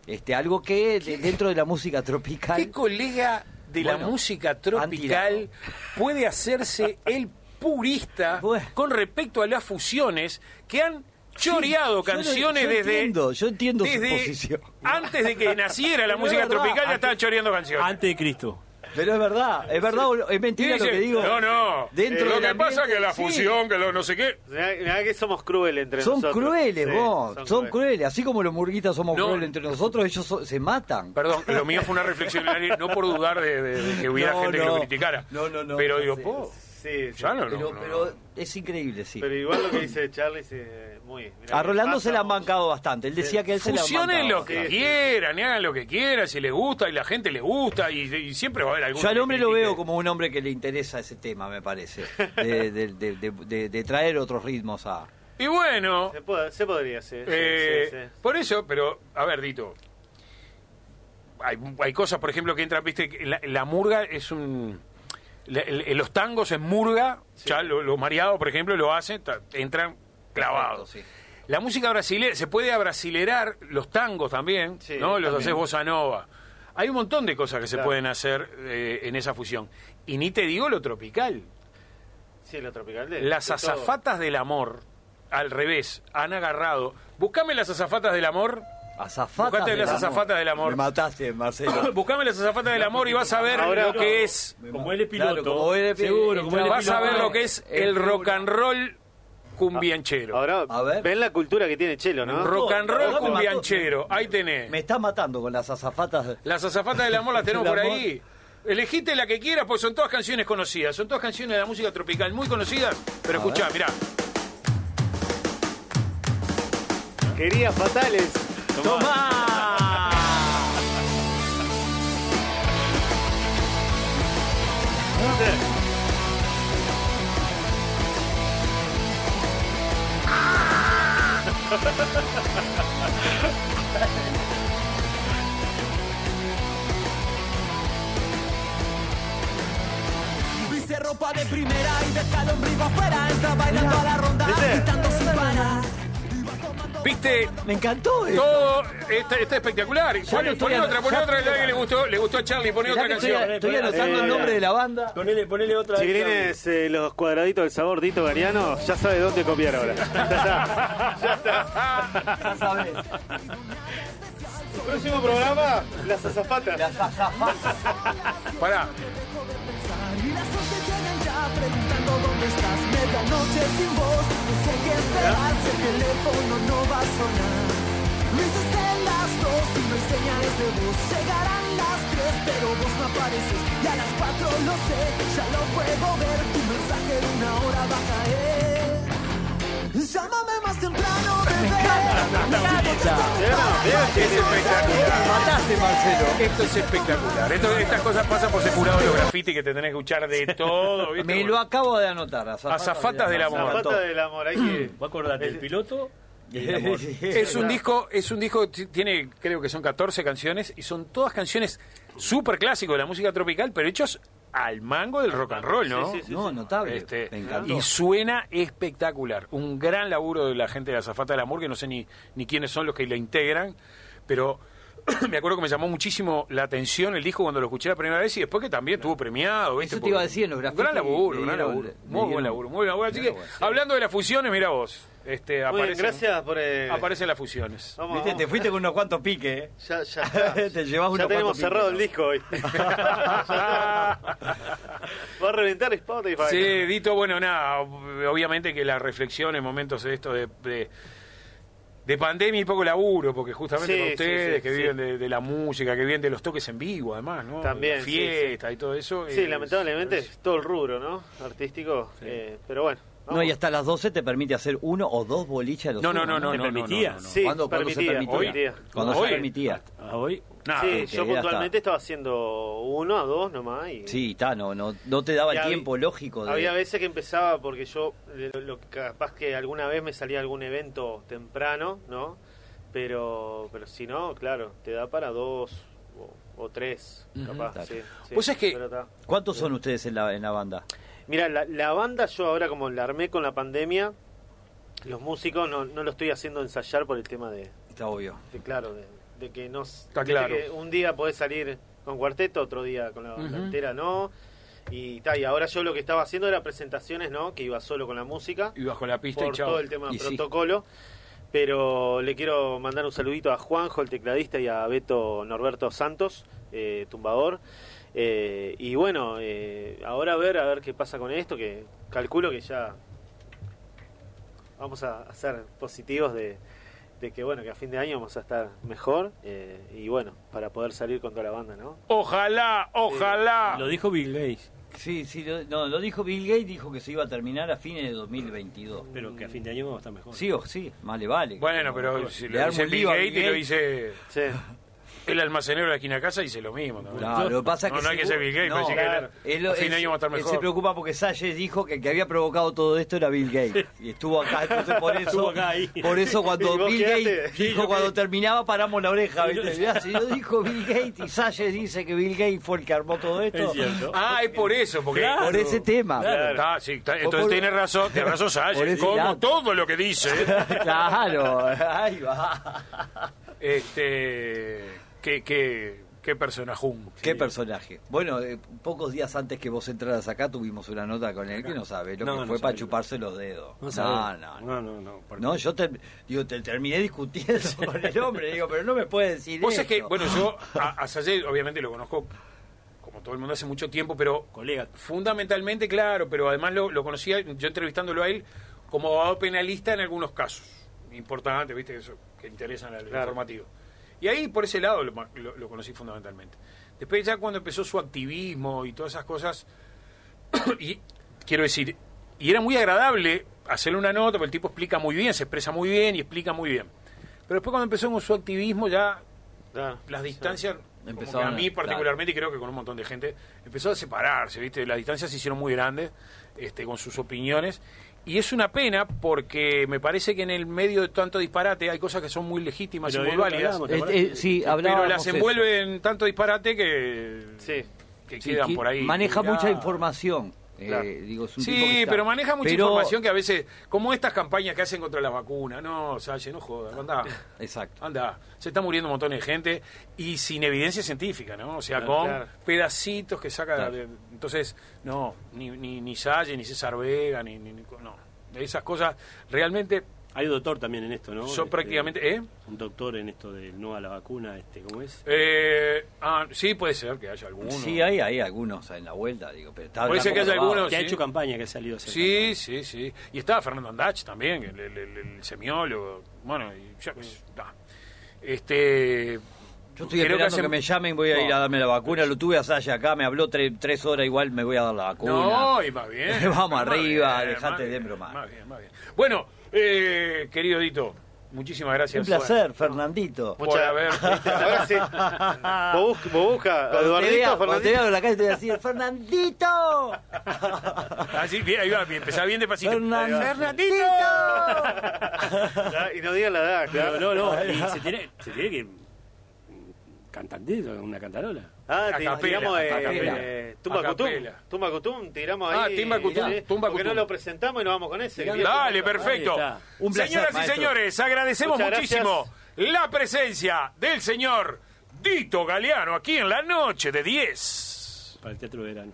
[SPEAKER 3] Este, algo que de- dentro de la música tropical
[SPEAKER 2] ¿Qué colega de la música tropical puede hacerse el purista
[SPEAKER 3] Bueno.
[SPEAKER 2] con respecto a las fusiones que han choreado
[SPEAKER 3] lo-
[SPEAKER 2] canciones
[SPEAKER 3] yo
[SPEAKER 2] desde,
[SPEAKER 3] entiendo, yo entiendo su posición.
[SPEAKER 2] antes de que naciera la
[SPEAKER 3] Pero
[SPEAKER 2] música
[SPEAKER 3] es verdad,
[SPEAKER 2] tropical ya estaban choreando canciones.
[SPEAKER 4] Antes de Cristo.
[SPEAKER 3] Pero es verdad, es verdad, o es mentira
[SPEAKER 2] Dice,
[SPEAKER 3] lo que digo.
[SPEAKER 2] No, no.
[SPEAKER 3] Dentro
[SPEAKER 2] lo
[SPEAKER 3] del
[SPEAKER 2] que pasa
[SPEAKER 3] ambiente,
[SPEAKER 2] que la
[SPEAKER 3] sí.
[SPEAKER 2] fusión, que lo no sé qué.
[SPEAKER 5] Mirá, que somos crueles entre
[SPEAKER 3] Son
[SPEAKER 5] nosotros.
[SPEAKER 3] crueles,
[SPEAKER 5] Sí,
[SPEAKER 3] vos. Son, crueles. Así como los murguitas somos
[SPEAKER 2] No.
[SPEAKER 3] crueles entre nosotros, ellos so- se matan.
[SPEAKER 2] Perdón, lo mío fue una reflexión, no por dudar de, de- de que hubiera
[SPEAKER 3] No,
[SPEAKER 2] gente que lo criticara.
[SPEAKER 3] No, no, no.
[SPEAKER 2] Pero digo,
[SPEAKER 3] Sí,
[SPEAKER 2] po,
[SPEAKER 5] Sí, sí.
[SPEAKER 2] ya no, no,
[SPEAKER 3] pero,
[SPEAKER 2] no,
[SPEAKER 3] pero
[SPEAKER 2] no.
[SPEAKER 3] es increíble, sí.
[SPEAKER 5] Pero igual lo que dice Charlie, sí, muy. mirá
[SPEAKER 3] A Rolando se la han bancado bastante. Él decía que él se la
[SPEAKER 2] Fusionen lo que quieran, y hagan lo que quieran, si les gusta y la gente le gusta, y, y siempre va a haber algún.
[SPEAKER 3] Yo al hombre lo veo como un hombre que le interesa ese tema, me parece. De, de- de- de- de- de traer otros ritmos a...
[SPEAKER 2] Y bueno,
[SPEAKER 5] Se, puede- se podría, sí. sí,
[SPEAKER 2] eh,
[SPEAKER 5] sí, sí.
[SPEAKER 2] por eso, pero, a ver, Dito. Hay, hay cosas, por ejemplo, que entran, viste, que la, la murga es un. Los tangos en murga, ya lo- los mareados, por ejemplo, lo hacen, ta- entran clavados.
[SPEAKER 3] Perfecto,
[SPEAKER 2] La música brasileña, se puede abrasilerar los tangos también,
[SPEAKER 5] Sí,
[SPEAKER 2] ¿no? Los haces bossa nova. Hay un montón de cosas que se pueden hacer eh, en esa fusión. Y ni te digo lo tropical.
[SPEAKER 5] Sí, lo tropical de.
[SPEAKER 2] Las
[SPEAKER 5] de todo.
[SPEAKER 2] azafatas del amor, al revés, han agarrado. Buscame las azafatas del amor.
[SPEAKER 3] Azafatas
[SPEAKER 2] Buscate
[SPEAKER 3] del
[SPEAKER 2] las
[SPEAKER 3] amor.
[SPEAKER 2] azafatas del amor.
[SPEAKER 3] Me mataste, Marcelo.
[SPEAKER 2] Buscame las azafatas del amor y vas a ver
[SPEAKER 5] Ahora-
[SPEAKER 2] lo que es.
[SPEAKER 4] Como él es piloto.
[SPEAKER 3] Claro, como él es-
[SPEAKER 4] seguro, como él es
[SPEAKER 2] Vas a ver lo que es el rock and roll cumbianchero.
[SPEAKER 5] Ahora,
[SPEAKER 3] A ver.
[SPEAKER 5] ven la cultura que tiene Chelo, ¿no?
[SPEAKER 2] Rock and roll
[SPEAKER 3] No,
[SPEAKER 2] cumbianchero. Ahí tenés.
[SPEAKER 3] Me está matando con las azafatas.
[SPEAKER 2] Las azafatas del amor las tenemos por ahí. Elegiste la que quieras, pues son todas canciones conocidas. Son todas canciones de la música tropical muy conocidas. Pero escuchá, mirá.
[SPEAKER 5] Querías fatales.
[SPEAKER 2] ¡Tomá!
[SPEAKER 6] Viste ropa de primera y de calombrigo afuera Entra bailando a la ronda,
[SPEAKER 5] ¿Viste?
[SPEAKER 6] gritando sin parar
[SPEAKER 2] ¿Viste?
[SPEAKER 3] Me encantó eso.
[SPEAKER 2] Todo está, está espectacular.
[SPEAKER 3] Ya lo
[SPEAKER 2] Poné,
[SPEAKER 3] estoy
[SPEAKER 2] poné
[SPEAKER 3] an-
[SPEAKER 2] otra, poné
[SPEAKER 3] ya-
[SPEAKER 2] otra. ¿A le gustó? ¿Le gustó a Charlie? Poné
[SPEAKER 3] Mirá
[SPEAKER 2] otra
[SPEAKER 3] que estoy,
[SPEAKER 2] canción.
[SPEAKER 3] estoy anotando
[SPEAKER 5] Eh,
[SPEAKER 3] el nombre de la banda.
[SPEAKER 4] Ponele, ponele otra.
[SPEAKER 5] Si vienes los cuadraditos del sabor Dito Gariano, ya sabe dónde copiar ahora. Ya está. Ya está.
[SPEAKER 3] Ya sabes.
[SPEAKER 5] Próximo programa, las azafatas.
[SPEAKER 3] Las azafatas.
[SPEAKER 2] Pará.
[SPEAKER 6] Dónde estás Medianoche sin voz, no sé qué esperar. Si el teléfono no va a sonar. Luces en las dos y no hay señales de voz. Llegarán las tres pero vos no apareces. Y a las cuatro lo sé, ya lo puedo ver. Tu mensaje de una hora va a caer Llámame más temprano, bebé
[SPEAKER 2] Es espectacular.
[SPEAKER 3] Mataste, Marcelo.
[SPEAKER 2] Esto es espectacular. Esto- estas cosas pasan por ese jurado de los graffiti que te tenés que escuchar de todo. ¿viste?
[SPEAKER 3] Me lo acabo de anotar.
[SPEAKER 2] Azafatas del amor.
[SPEAKER 5] Azafata del amor, hay que.
[SPEAKER 4] Vos acordate, el piloto y el amor.
[SPEAKER 2] Es un disco, es un disco, t- tiene creo que son 14 canciones y son todas canciones súper clásicos de la música tropical, pero hechos al mango del rock and roll, ¿no?
[SPEAKER 5] Sí, sí, sí.
[SPEAKER 3] No, notable.
[SPEAKER 2] Este,
[SPEAKER 3] Me encantó.
[SPEAKER 2] y suena espectacular. Un gran laburo de la gente de la Zafata del Amor, que no sé ni, ni quiénes son los que la integran, pero me acuerdo que me llamó muchísimo la atención el disco cuando lo escuché la primera vez y después que también estuvo premiado. ¿viste?
[SPEAKER 3] Eso te iba a decir, en los graffiti
[SPEAKER 2] Gran laburo, gran laburo. Muy buen laburo, muy buen laburo. Así que, hablando de las fusiones, mira vos, este,
[SPEAKER 5] bien,
[SPEAKER 2] aparecen,
[SPEAKER 5] gracias por. eh,
[SPEAKER 2] aparecen las fusiones.
[SPEAKER 5] Vamos,
[SPEAKER 3] Viste,
[SPEAKER 5] vamos.
[SPEAKER 3] te fuiste con unos cuantos piques, ¿eh?
[SPEAKER 5] Ya, ya, está.
[SPEAKER 3] Te llevas unos
[SPEAKER 5] ya tenemos cerrado el disco hoy. Va a reventar Spotify.
[SPEAKER 2] Sí, Dito, bueno, nada, ob- obviamente que la reflexión en momentos de esto de, de, de pandemia y poco laburo, porque justamente
[SPEAKER 5] Sí, sí,
[SPEAKER 2] ustedes
[SPEAKER 5] sí,
[SPEAKER 2] que
[SPEAKER 5] sí.
[SPEAKER 2] viven de, de la música, que viven de los toques en vivo, además, ¿no?
[SPEAKER 5] También,
[SPEAKER 2] La
[SPEAKER 5] sí,
[SPEAKER 2] fiesta y todo eso.
[SPEAKER 5] Sí,
[SPEAKER 2] es-
[SPEAKER 5] lamentablemente
[SPEAKER 2] es-
[SPEAKER 5] es todo el rubro, ¿no? Artístico. eh, pero bueno.
[SPEAKER 3] No, y hasta las 12 te permite hacer uno o dos boliches a los
[SPEAKER 2] No, no, no, no,
[SPEAKER 4] ¿Te
[SPEAKER 2] no, no,
[SPEAKER 4] permitía?
[SPEAKER 2] no, no.
[SPEAKER 5] Sí,
[SPEAKER 3] ¿Cuándo- cuándo se
[SPEAKER 5] permitía,
[SPEAKER 3] permitía. Cuando
[SPEAKER 2] Hoy.
[SPEAKER 3] se permitía.
[SPEAKER 4] A hoy.
[SPEAKER 2] Nada,
[SPEAKER 5] sí, yo puntualmente estaba haciendo uno a dos nomás. Y,
[SPEAKER 3] Sí, está, no, no, no te daba
[SPEAKER 5] Y
[SPEAKER 3] el
[SPEAKER 5] había-
[SPEAKER 3] tiempo lógico de...
[SPEAKER 5] Había veces que empezaba porque yo, lo, lo- capaz que alguna vez me salía algún evento temprano, ¿no? Pero, pero si no, claro, te da para dos o, o tres,
[SPEAKER 2] Ujú.
[SPEAKER 5] capaz.
[SPEAKER 3] Claro.
[SPEAKER 5] sí, sí,
[SPEAKER 2] Pues es que-.
[SPEAKER 3] ¿Cuántos son ustedes en la, en la banda?
[SPEAKER 5] Mira, la, la banda yo ahora como la armé con la pandemia, los músicos no, no lo estoy haciendo ensayar por el tema de,
[SPEAKER 3] Está obvio.
[SPEAKER 5] de, claro, de, de que no...
[SPEAKER 2] Está claro.
[SPEAKER 5] que un día podés salir con cuarteto, otro día con la banda entera no. Y, ta, y ahora yo lo que estaba haciendo era presentaciones, ¿no? Que iba solo con la música
[SPEAKER 2] Y bajo la pista
[SPEAKER 5] por
[SPEAKER 2] y chao.
[SPEAKER 5] todo el tema
[SPEAKER 3] Y sí.
[SPEAKER 5] protocolo. Pero le quiero mandar un saludito a Juanjo, el tecladista, y a Beto Norberto Santos, eh, tumbador. Eh, y bueno, eh, ahora a ver, a ver qué pasa con esto, que calculo que ya vamos a, a ser positivos de, de que bueno, que a fin de año vamos a estar mejor eh, y bueno, para poder salir con toda la banda, ¿no?
[SPEAKER 2] Ojalá, ojalá.
[SPEAKER 6] Lo dijo Bill Gates,
[SPEAKER 3] Sí, sí, lo, no, lo dijo Bill Gates, dijo que se iba a terminar a fines de 2022.
[SPEAKER 6] pero que a fin de año vamos a estar mejor.
[SPEAKER 3] Sí o sí, más le vale.
[SPEAKER 2] Bueno, pero si
[SPEAKER 3] le
[SPEAKER 2] lo dice Bill Gates y lo dice
[SPEAKER 5] Sí.
[SPEAKER 2] El almacenero de la esquina casa, dice lo mismo. también.
[SPEAKER 3] Claro, lo que pasa es
[SPEAKER 2] no,
[SPEAKER 3] que
[SPEAKER 2] no hay que ser Bill Gates,
[SPEAKER 3] no,
[SPEAKER 5] claro.
[SPEAKER 2] que
[SPEAKER 3] Él,
[SPEAKER 2] fin
[SPEAKER 3] él-
[SPEAKER 2] de año va a estar
[SPEAKER 3] él se
[SPEAKER 2] mejor.
[SPEAKER 3] preocupa porque Salles dijo que el que había provocado todo esto era Bill Gates. Y estuvo acá, entonces por eso,
[SPEAKER 6] acá ahí.
[SPEAKER 3] por eso cuando Bill
[SPEAKER 5] quedaste-
[SPEAKER 3] Gates dijo cuando terminaba paramos la oreja. si lo dijo Bill Gates y Salles dice que Bill Gates fue el que armó todo esto.
[SPEAKER 6] Es cierto.
[SPEAKER 2] Ah, es por eso, porque...
[SPEAKER 6] Claro.
[SPEAKER 3] Por ese tema.
[SPEAKER 5] Claro.
[SPEAKER 2] Está, sí, está, entonces
[SPEAKER 3] por-
[SPEAKER 2] tiene razón, tiene razón Salles, como
[SPEAKER 3] lado.
[SPEAKER 2] todo lo que dice.
[SPEAKER 3] Claro, ahí va.
[SPEAKER 2] Este, qué, qué, qué personajón.
[SPEAKER 3] Qué personaje. Bueno, eh, pocos días antes que vos entraras acá tuvimos una nota con él que no sabe lo
[SPEAKER 6] No,
[SPEAKER 3] que
[SPEAKER 6] no
[SPEAKER 3] fue para chuparse los dedos.
[SPEAKER 6] No, sabe.
[SPEAKER 3] no, no.
[SPEAKER 6] no, no, no, porque-
[SPEAKER 3] No, yo te, digo, te terminé discutiendo con el hombre, digo, pero no me puede decir
[SPEAKER 2] Vos es que, bueno, yo a, a Sayed obviamente lo conozco como todo el mundo hace mucho tiempo, pero
[SPEAKER 6] Colega.
[SPEAKER 2] fundamentalmente, claro, pero además lo, lo conocía yo entrevistándolo a él como abogado penalista en algunos casos importantes, viste, eso que interesan al
[SPEAKER 5] Claro.
[SPEAKER 2] informativo. Y ahí por ese lado lo, lo- lo conocí fundamentalmente. Después ya cuando empezó su activismo y todas esas cosas, y quiero decir, y era muy agradable hacerle una nota, porque el tipo explica muy bien, se expresa muy bien y explica muy bien. Pero después cuando empezó con su activismo ya las distancias, como que
[SPEAKER 3] Empezaron
[SPEAKER 2] a mí particularmente, y creo que con un montón de gente, empezó a separarse, ¿viste? Las distancias se hicieron muy grandes este, con sus opiniones. Y es una pena porque me parece que en el medio de tanto disparate hay cosas que son muy legítimas
[SPEAKER 6] Pero
[SPEAKER 2] y muy válidas,
[SPEAKER 6] hablamos, ¿te
[SPEAKER 3] Eh, eh, sí,
[SPEAKER 2] pero las
[SPEAKER 3] eso.
[SPEAKER 2] envuelven tanto disparate que,
[SPEAKER 5] Sí.
[SPEAKER 2] que
[SPEAKER 3] Sí,
[SPEAKER 2] quedan
[SPEAKER 3] que
[SPEAKER 2] por ahí.
[SPEAKER 3] Maneja
[SPEAKER 2] Mirá.
[SPEAKER 3] mucha información. Eh, digo, es un tipo que
[SPEAKER 2] Sí,
[SPEAKER 3] está-
[SPEAKER 2] pero maneja mucha
[SPEAKER 3] Pero-
[SPEAKER 2] información que a veces, como estas campañas que hacen contra las vacunas, no, Salle, no jodas, anda,
[SPEAKER 3] Exacto.
[SPEAKER 2] anda, se está muriendo un montón de gente y sin evidencia científica, ¿no? O sea,
[SPEAKER 6] Claro,
[SPEAKER 2] con
[SPEAKER 5] claro.
[SPEAKER 2] pedacitos que saca,
[SPEAKER 3] Claro.
[SPEAKER 2] de- entonces, no, ni, ni, ni Salle, ni César Vega, ni, ni, ni- no, esas cosas realmente
[SPEAKER 6] Hay un doctor también en esto, ¿no?
[SPEAKER 2] son
[SPEAKER 6] Este,
[SPEAKER 2] prácticamente, ¿eh?
[SPEAKER 6] Un doctor en esto del no a la vacuna, este, ¿cómo es?
[SPEAKER 2] Eh, ah, sí, puede ser que haya alguno.
[SPEAKER 3] Sí, hay, hay algunos en la vuelta, digo, pero está
[SPEAKER 2] Puede ser que haya algunos.
[SPEAKER 6] que ha hecho campaña, que ha salido a hacer
[SPEAKER 2] Sí, sí, sí. Y estaba Fernando Andach también, el, el- el- el semiólogo. Bueno, y ya, pues, da. Este.
[SPEAKER 3] Yo estoy
[SPEAKER 2] creo
[SPEAKER 3] esperando
[SPEAKER 2] hace-
[SPEAKER 3] que, me llamen, voy a ir a darme la vacuna. Lo tuve a Saya acá, me habló tre- tres horas, igual me voy a dar la vacuna.
[SPEAKER 2] No, y más bien.
[SPEAKER 3] Vamos
[SPEAKER 2] Más
[SPEAKER 3] arriba,
[SPEAKER 2] bien,
[SPEAKER 3] dejate
[SPEAKER 2] más
[SPEAKER 3] de bromar.
[SPEAKER 2] Más bien, más bien. Bueno, eh, querido Dito, muchísimas gracias.
[SPEAKER 3] Un placer, Fernandito.
[SPEAKER 2] Por
[SPEAKER 5] Muchas-
[SPEAKER 2] haber.
[SPEAKER 5] Ahora sí. Vos busca, vos busca
[SPEAKER 3] Cuando te
[SPEAKER 5] Eduardito,
[SPEAKER 3] vea, cuando te
[SPEAKER 5] Fernandito.
[SPEAKER 3] vea en la calle te voy a decir, ¡Fernandito!
[SPEAKER 2] Así, bien, ahí va, bien, empezaba bien despacito.
[SPEAKER 3] ¡Fernandito!
[SPEAKER 5] Ya, Y no digan la edad, claro.
[SPEAKER 6] no, no, y se tiene, se tiene que cantandito, una cantarola.
[SPEAKER 5] Ah, tiramos eh, eh, Tumba Cutum. Tumba Cutum, tiramos
[SPEAKER 2] Ah,
[SPEAKER 5] ahí.
[SPEAKER 2] Timba Cutum,
[SPEAKER 5] sí,
[SPEAKER 2] Tumba
[SPEAKER 5] porque
[SPEAKER 2] Cutum.
[SPEAKER 5] no lo presentamos y nos vamos con ese.
[SPEAKER 6] Dale,
[SPEAKER 5] perfecto.
[SPEAKER 3] Un placer,
[SPEAKER 2] Señoras y señores, agradecemos
[SPEAKER 5] Muchas
[SPEAKER 2] muchísimo
[SPEAKER 5] gracias.
[SPEAKER 2] la presencia del señor Dito Galeano aquí en la noche de 10.
[SPEAKER 6] Para el teatro de verano.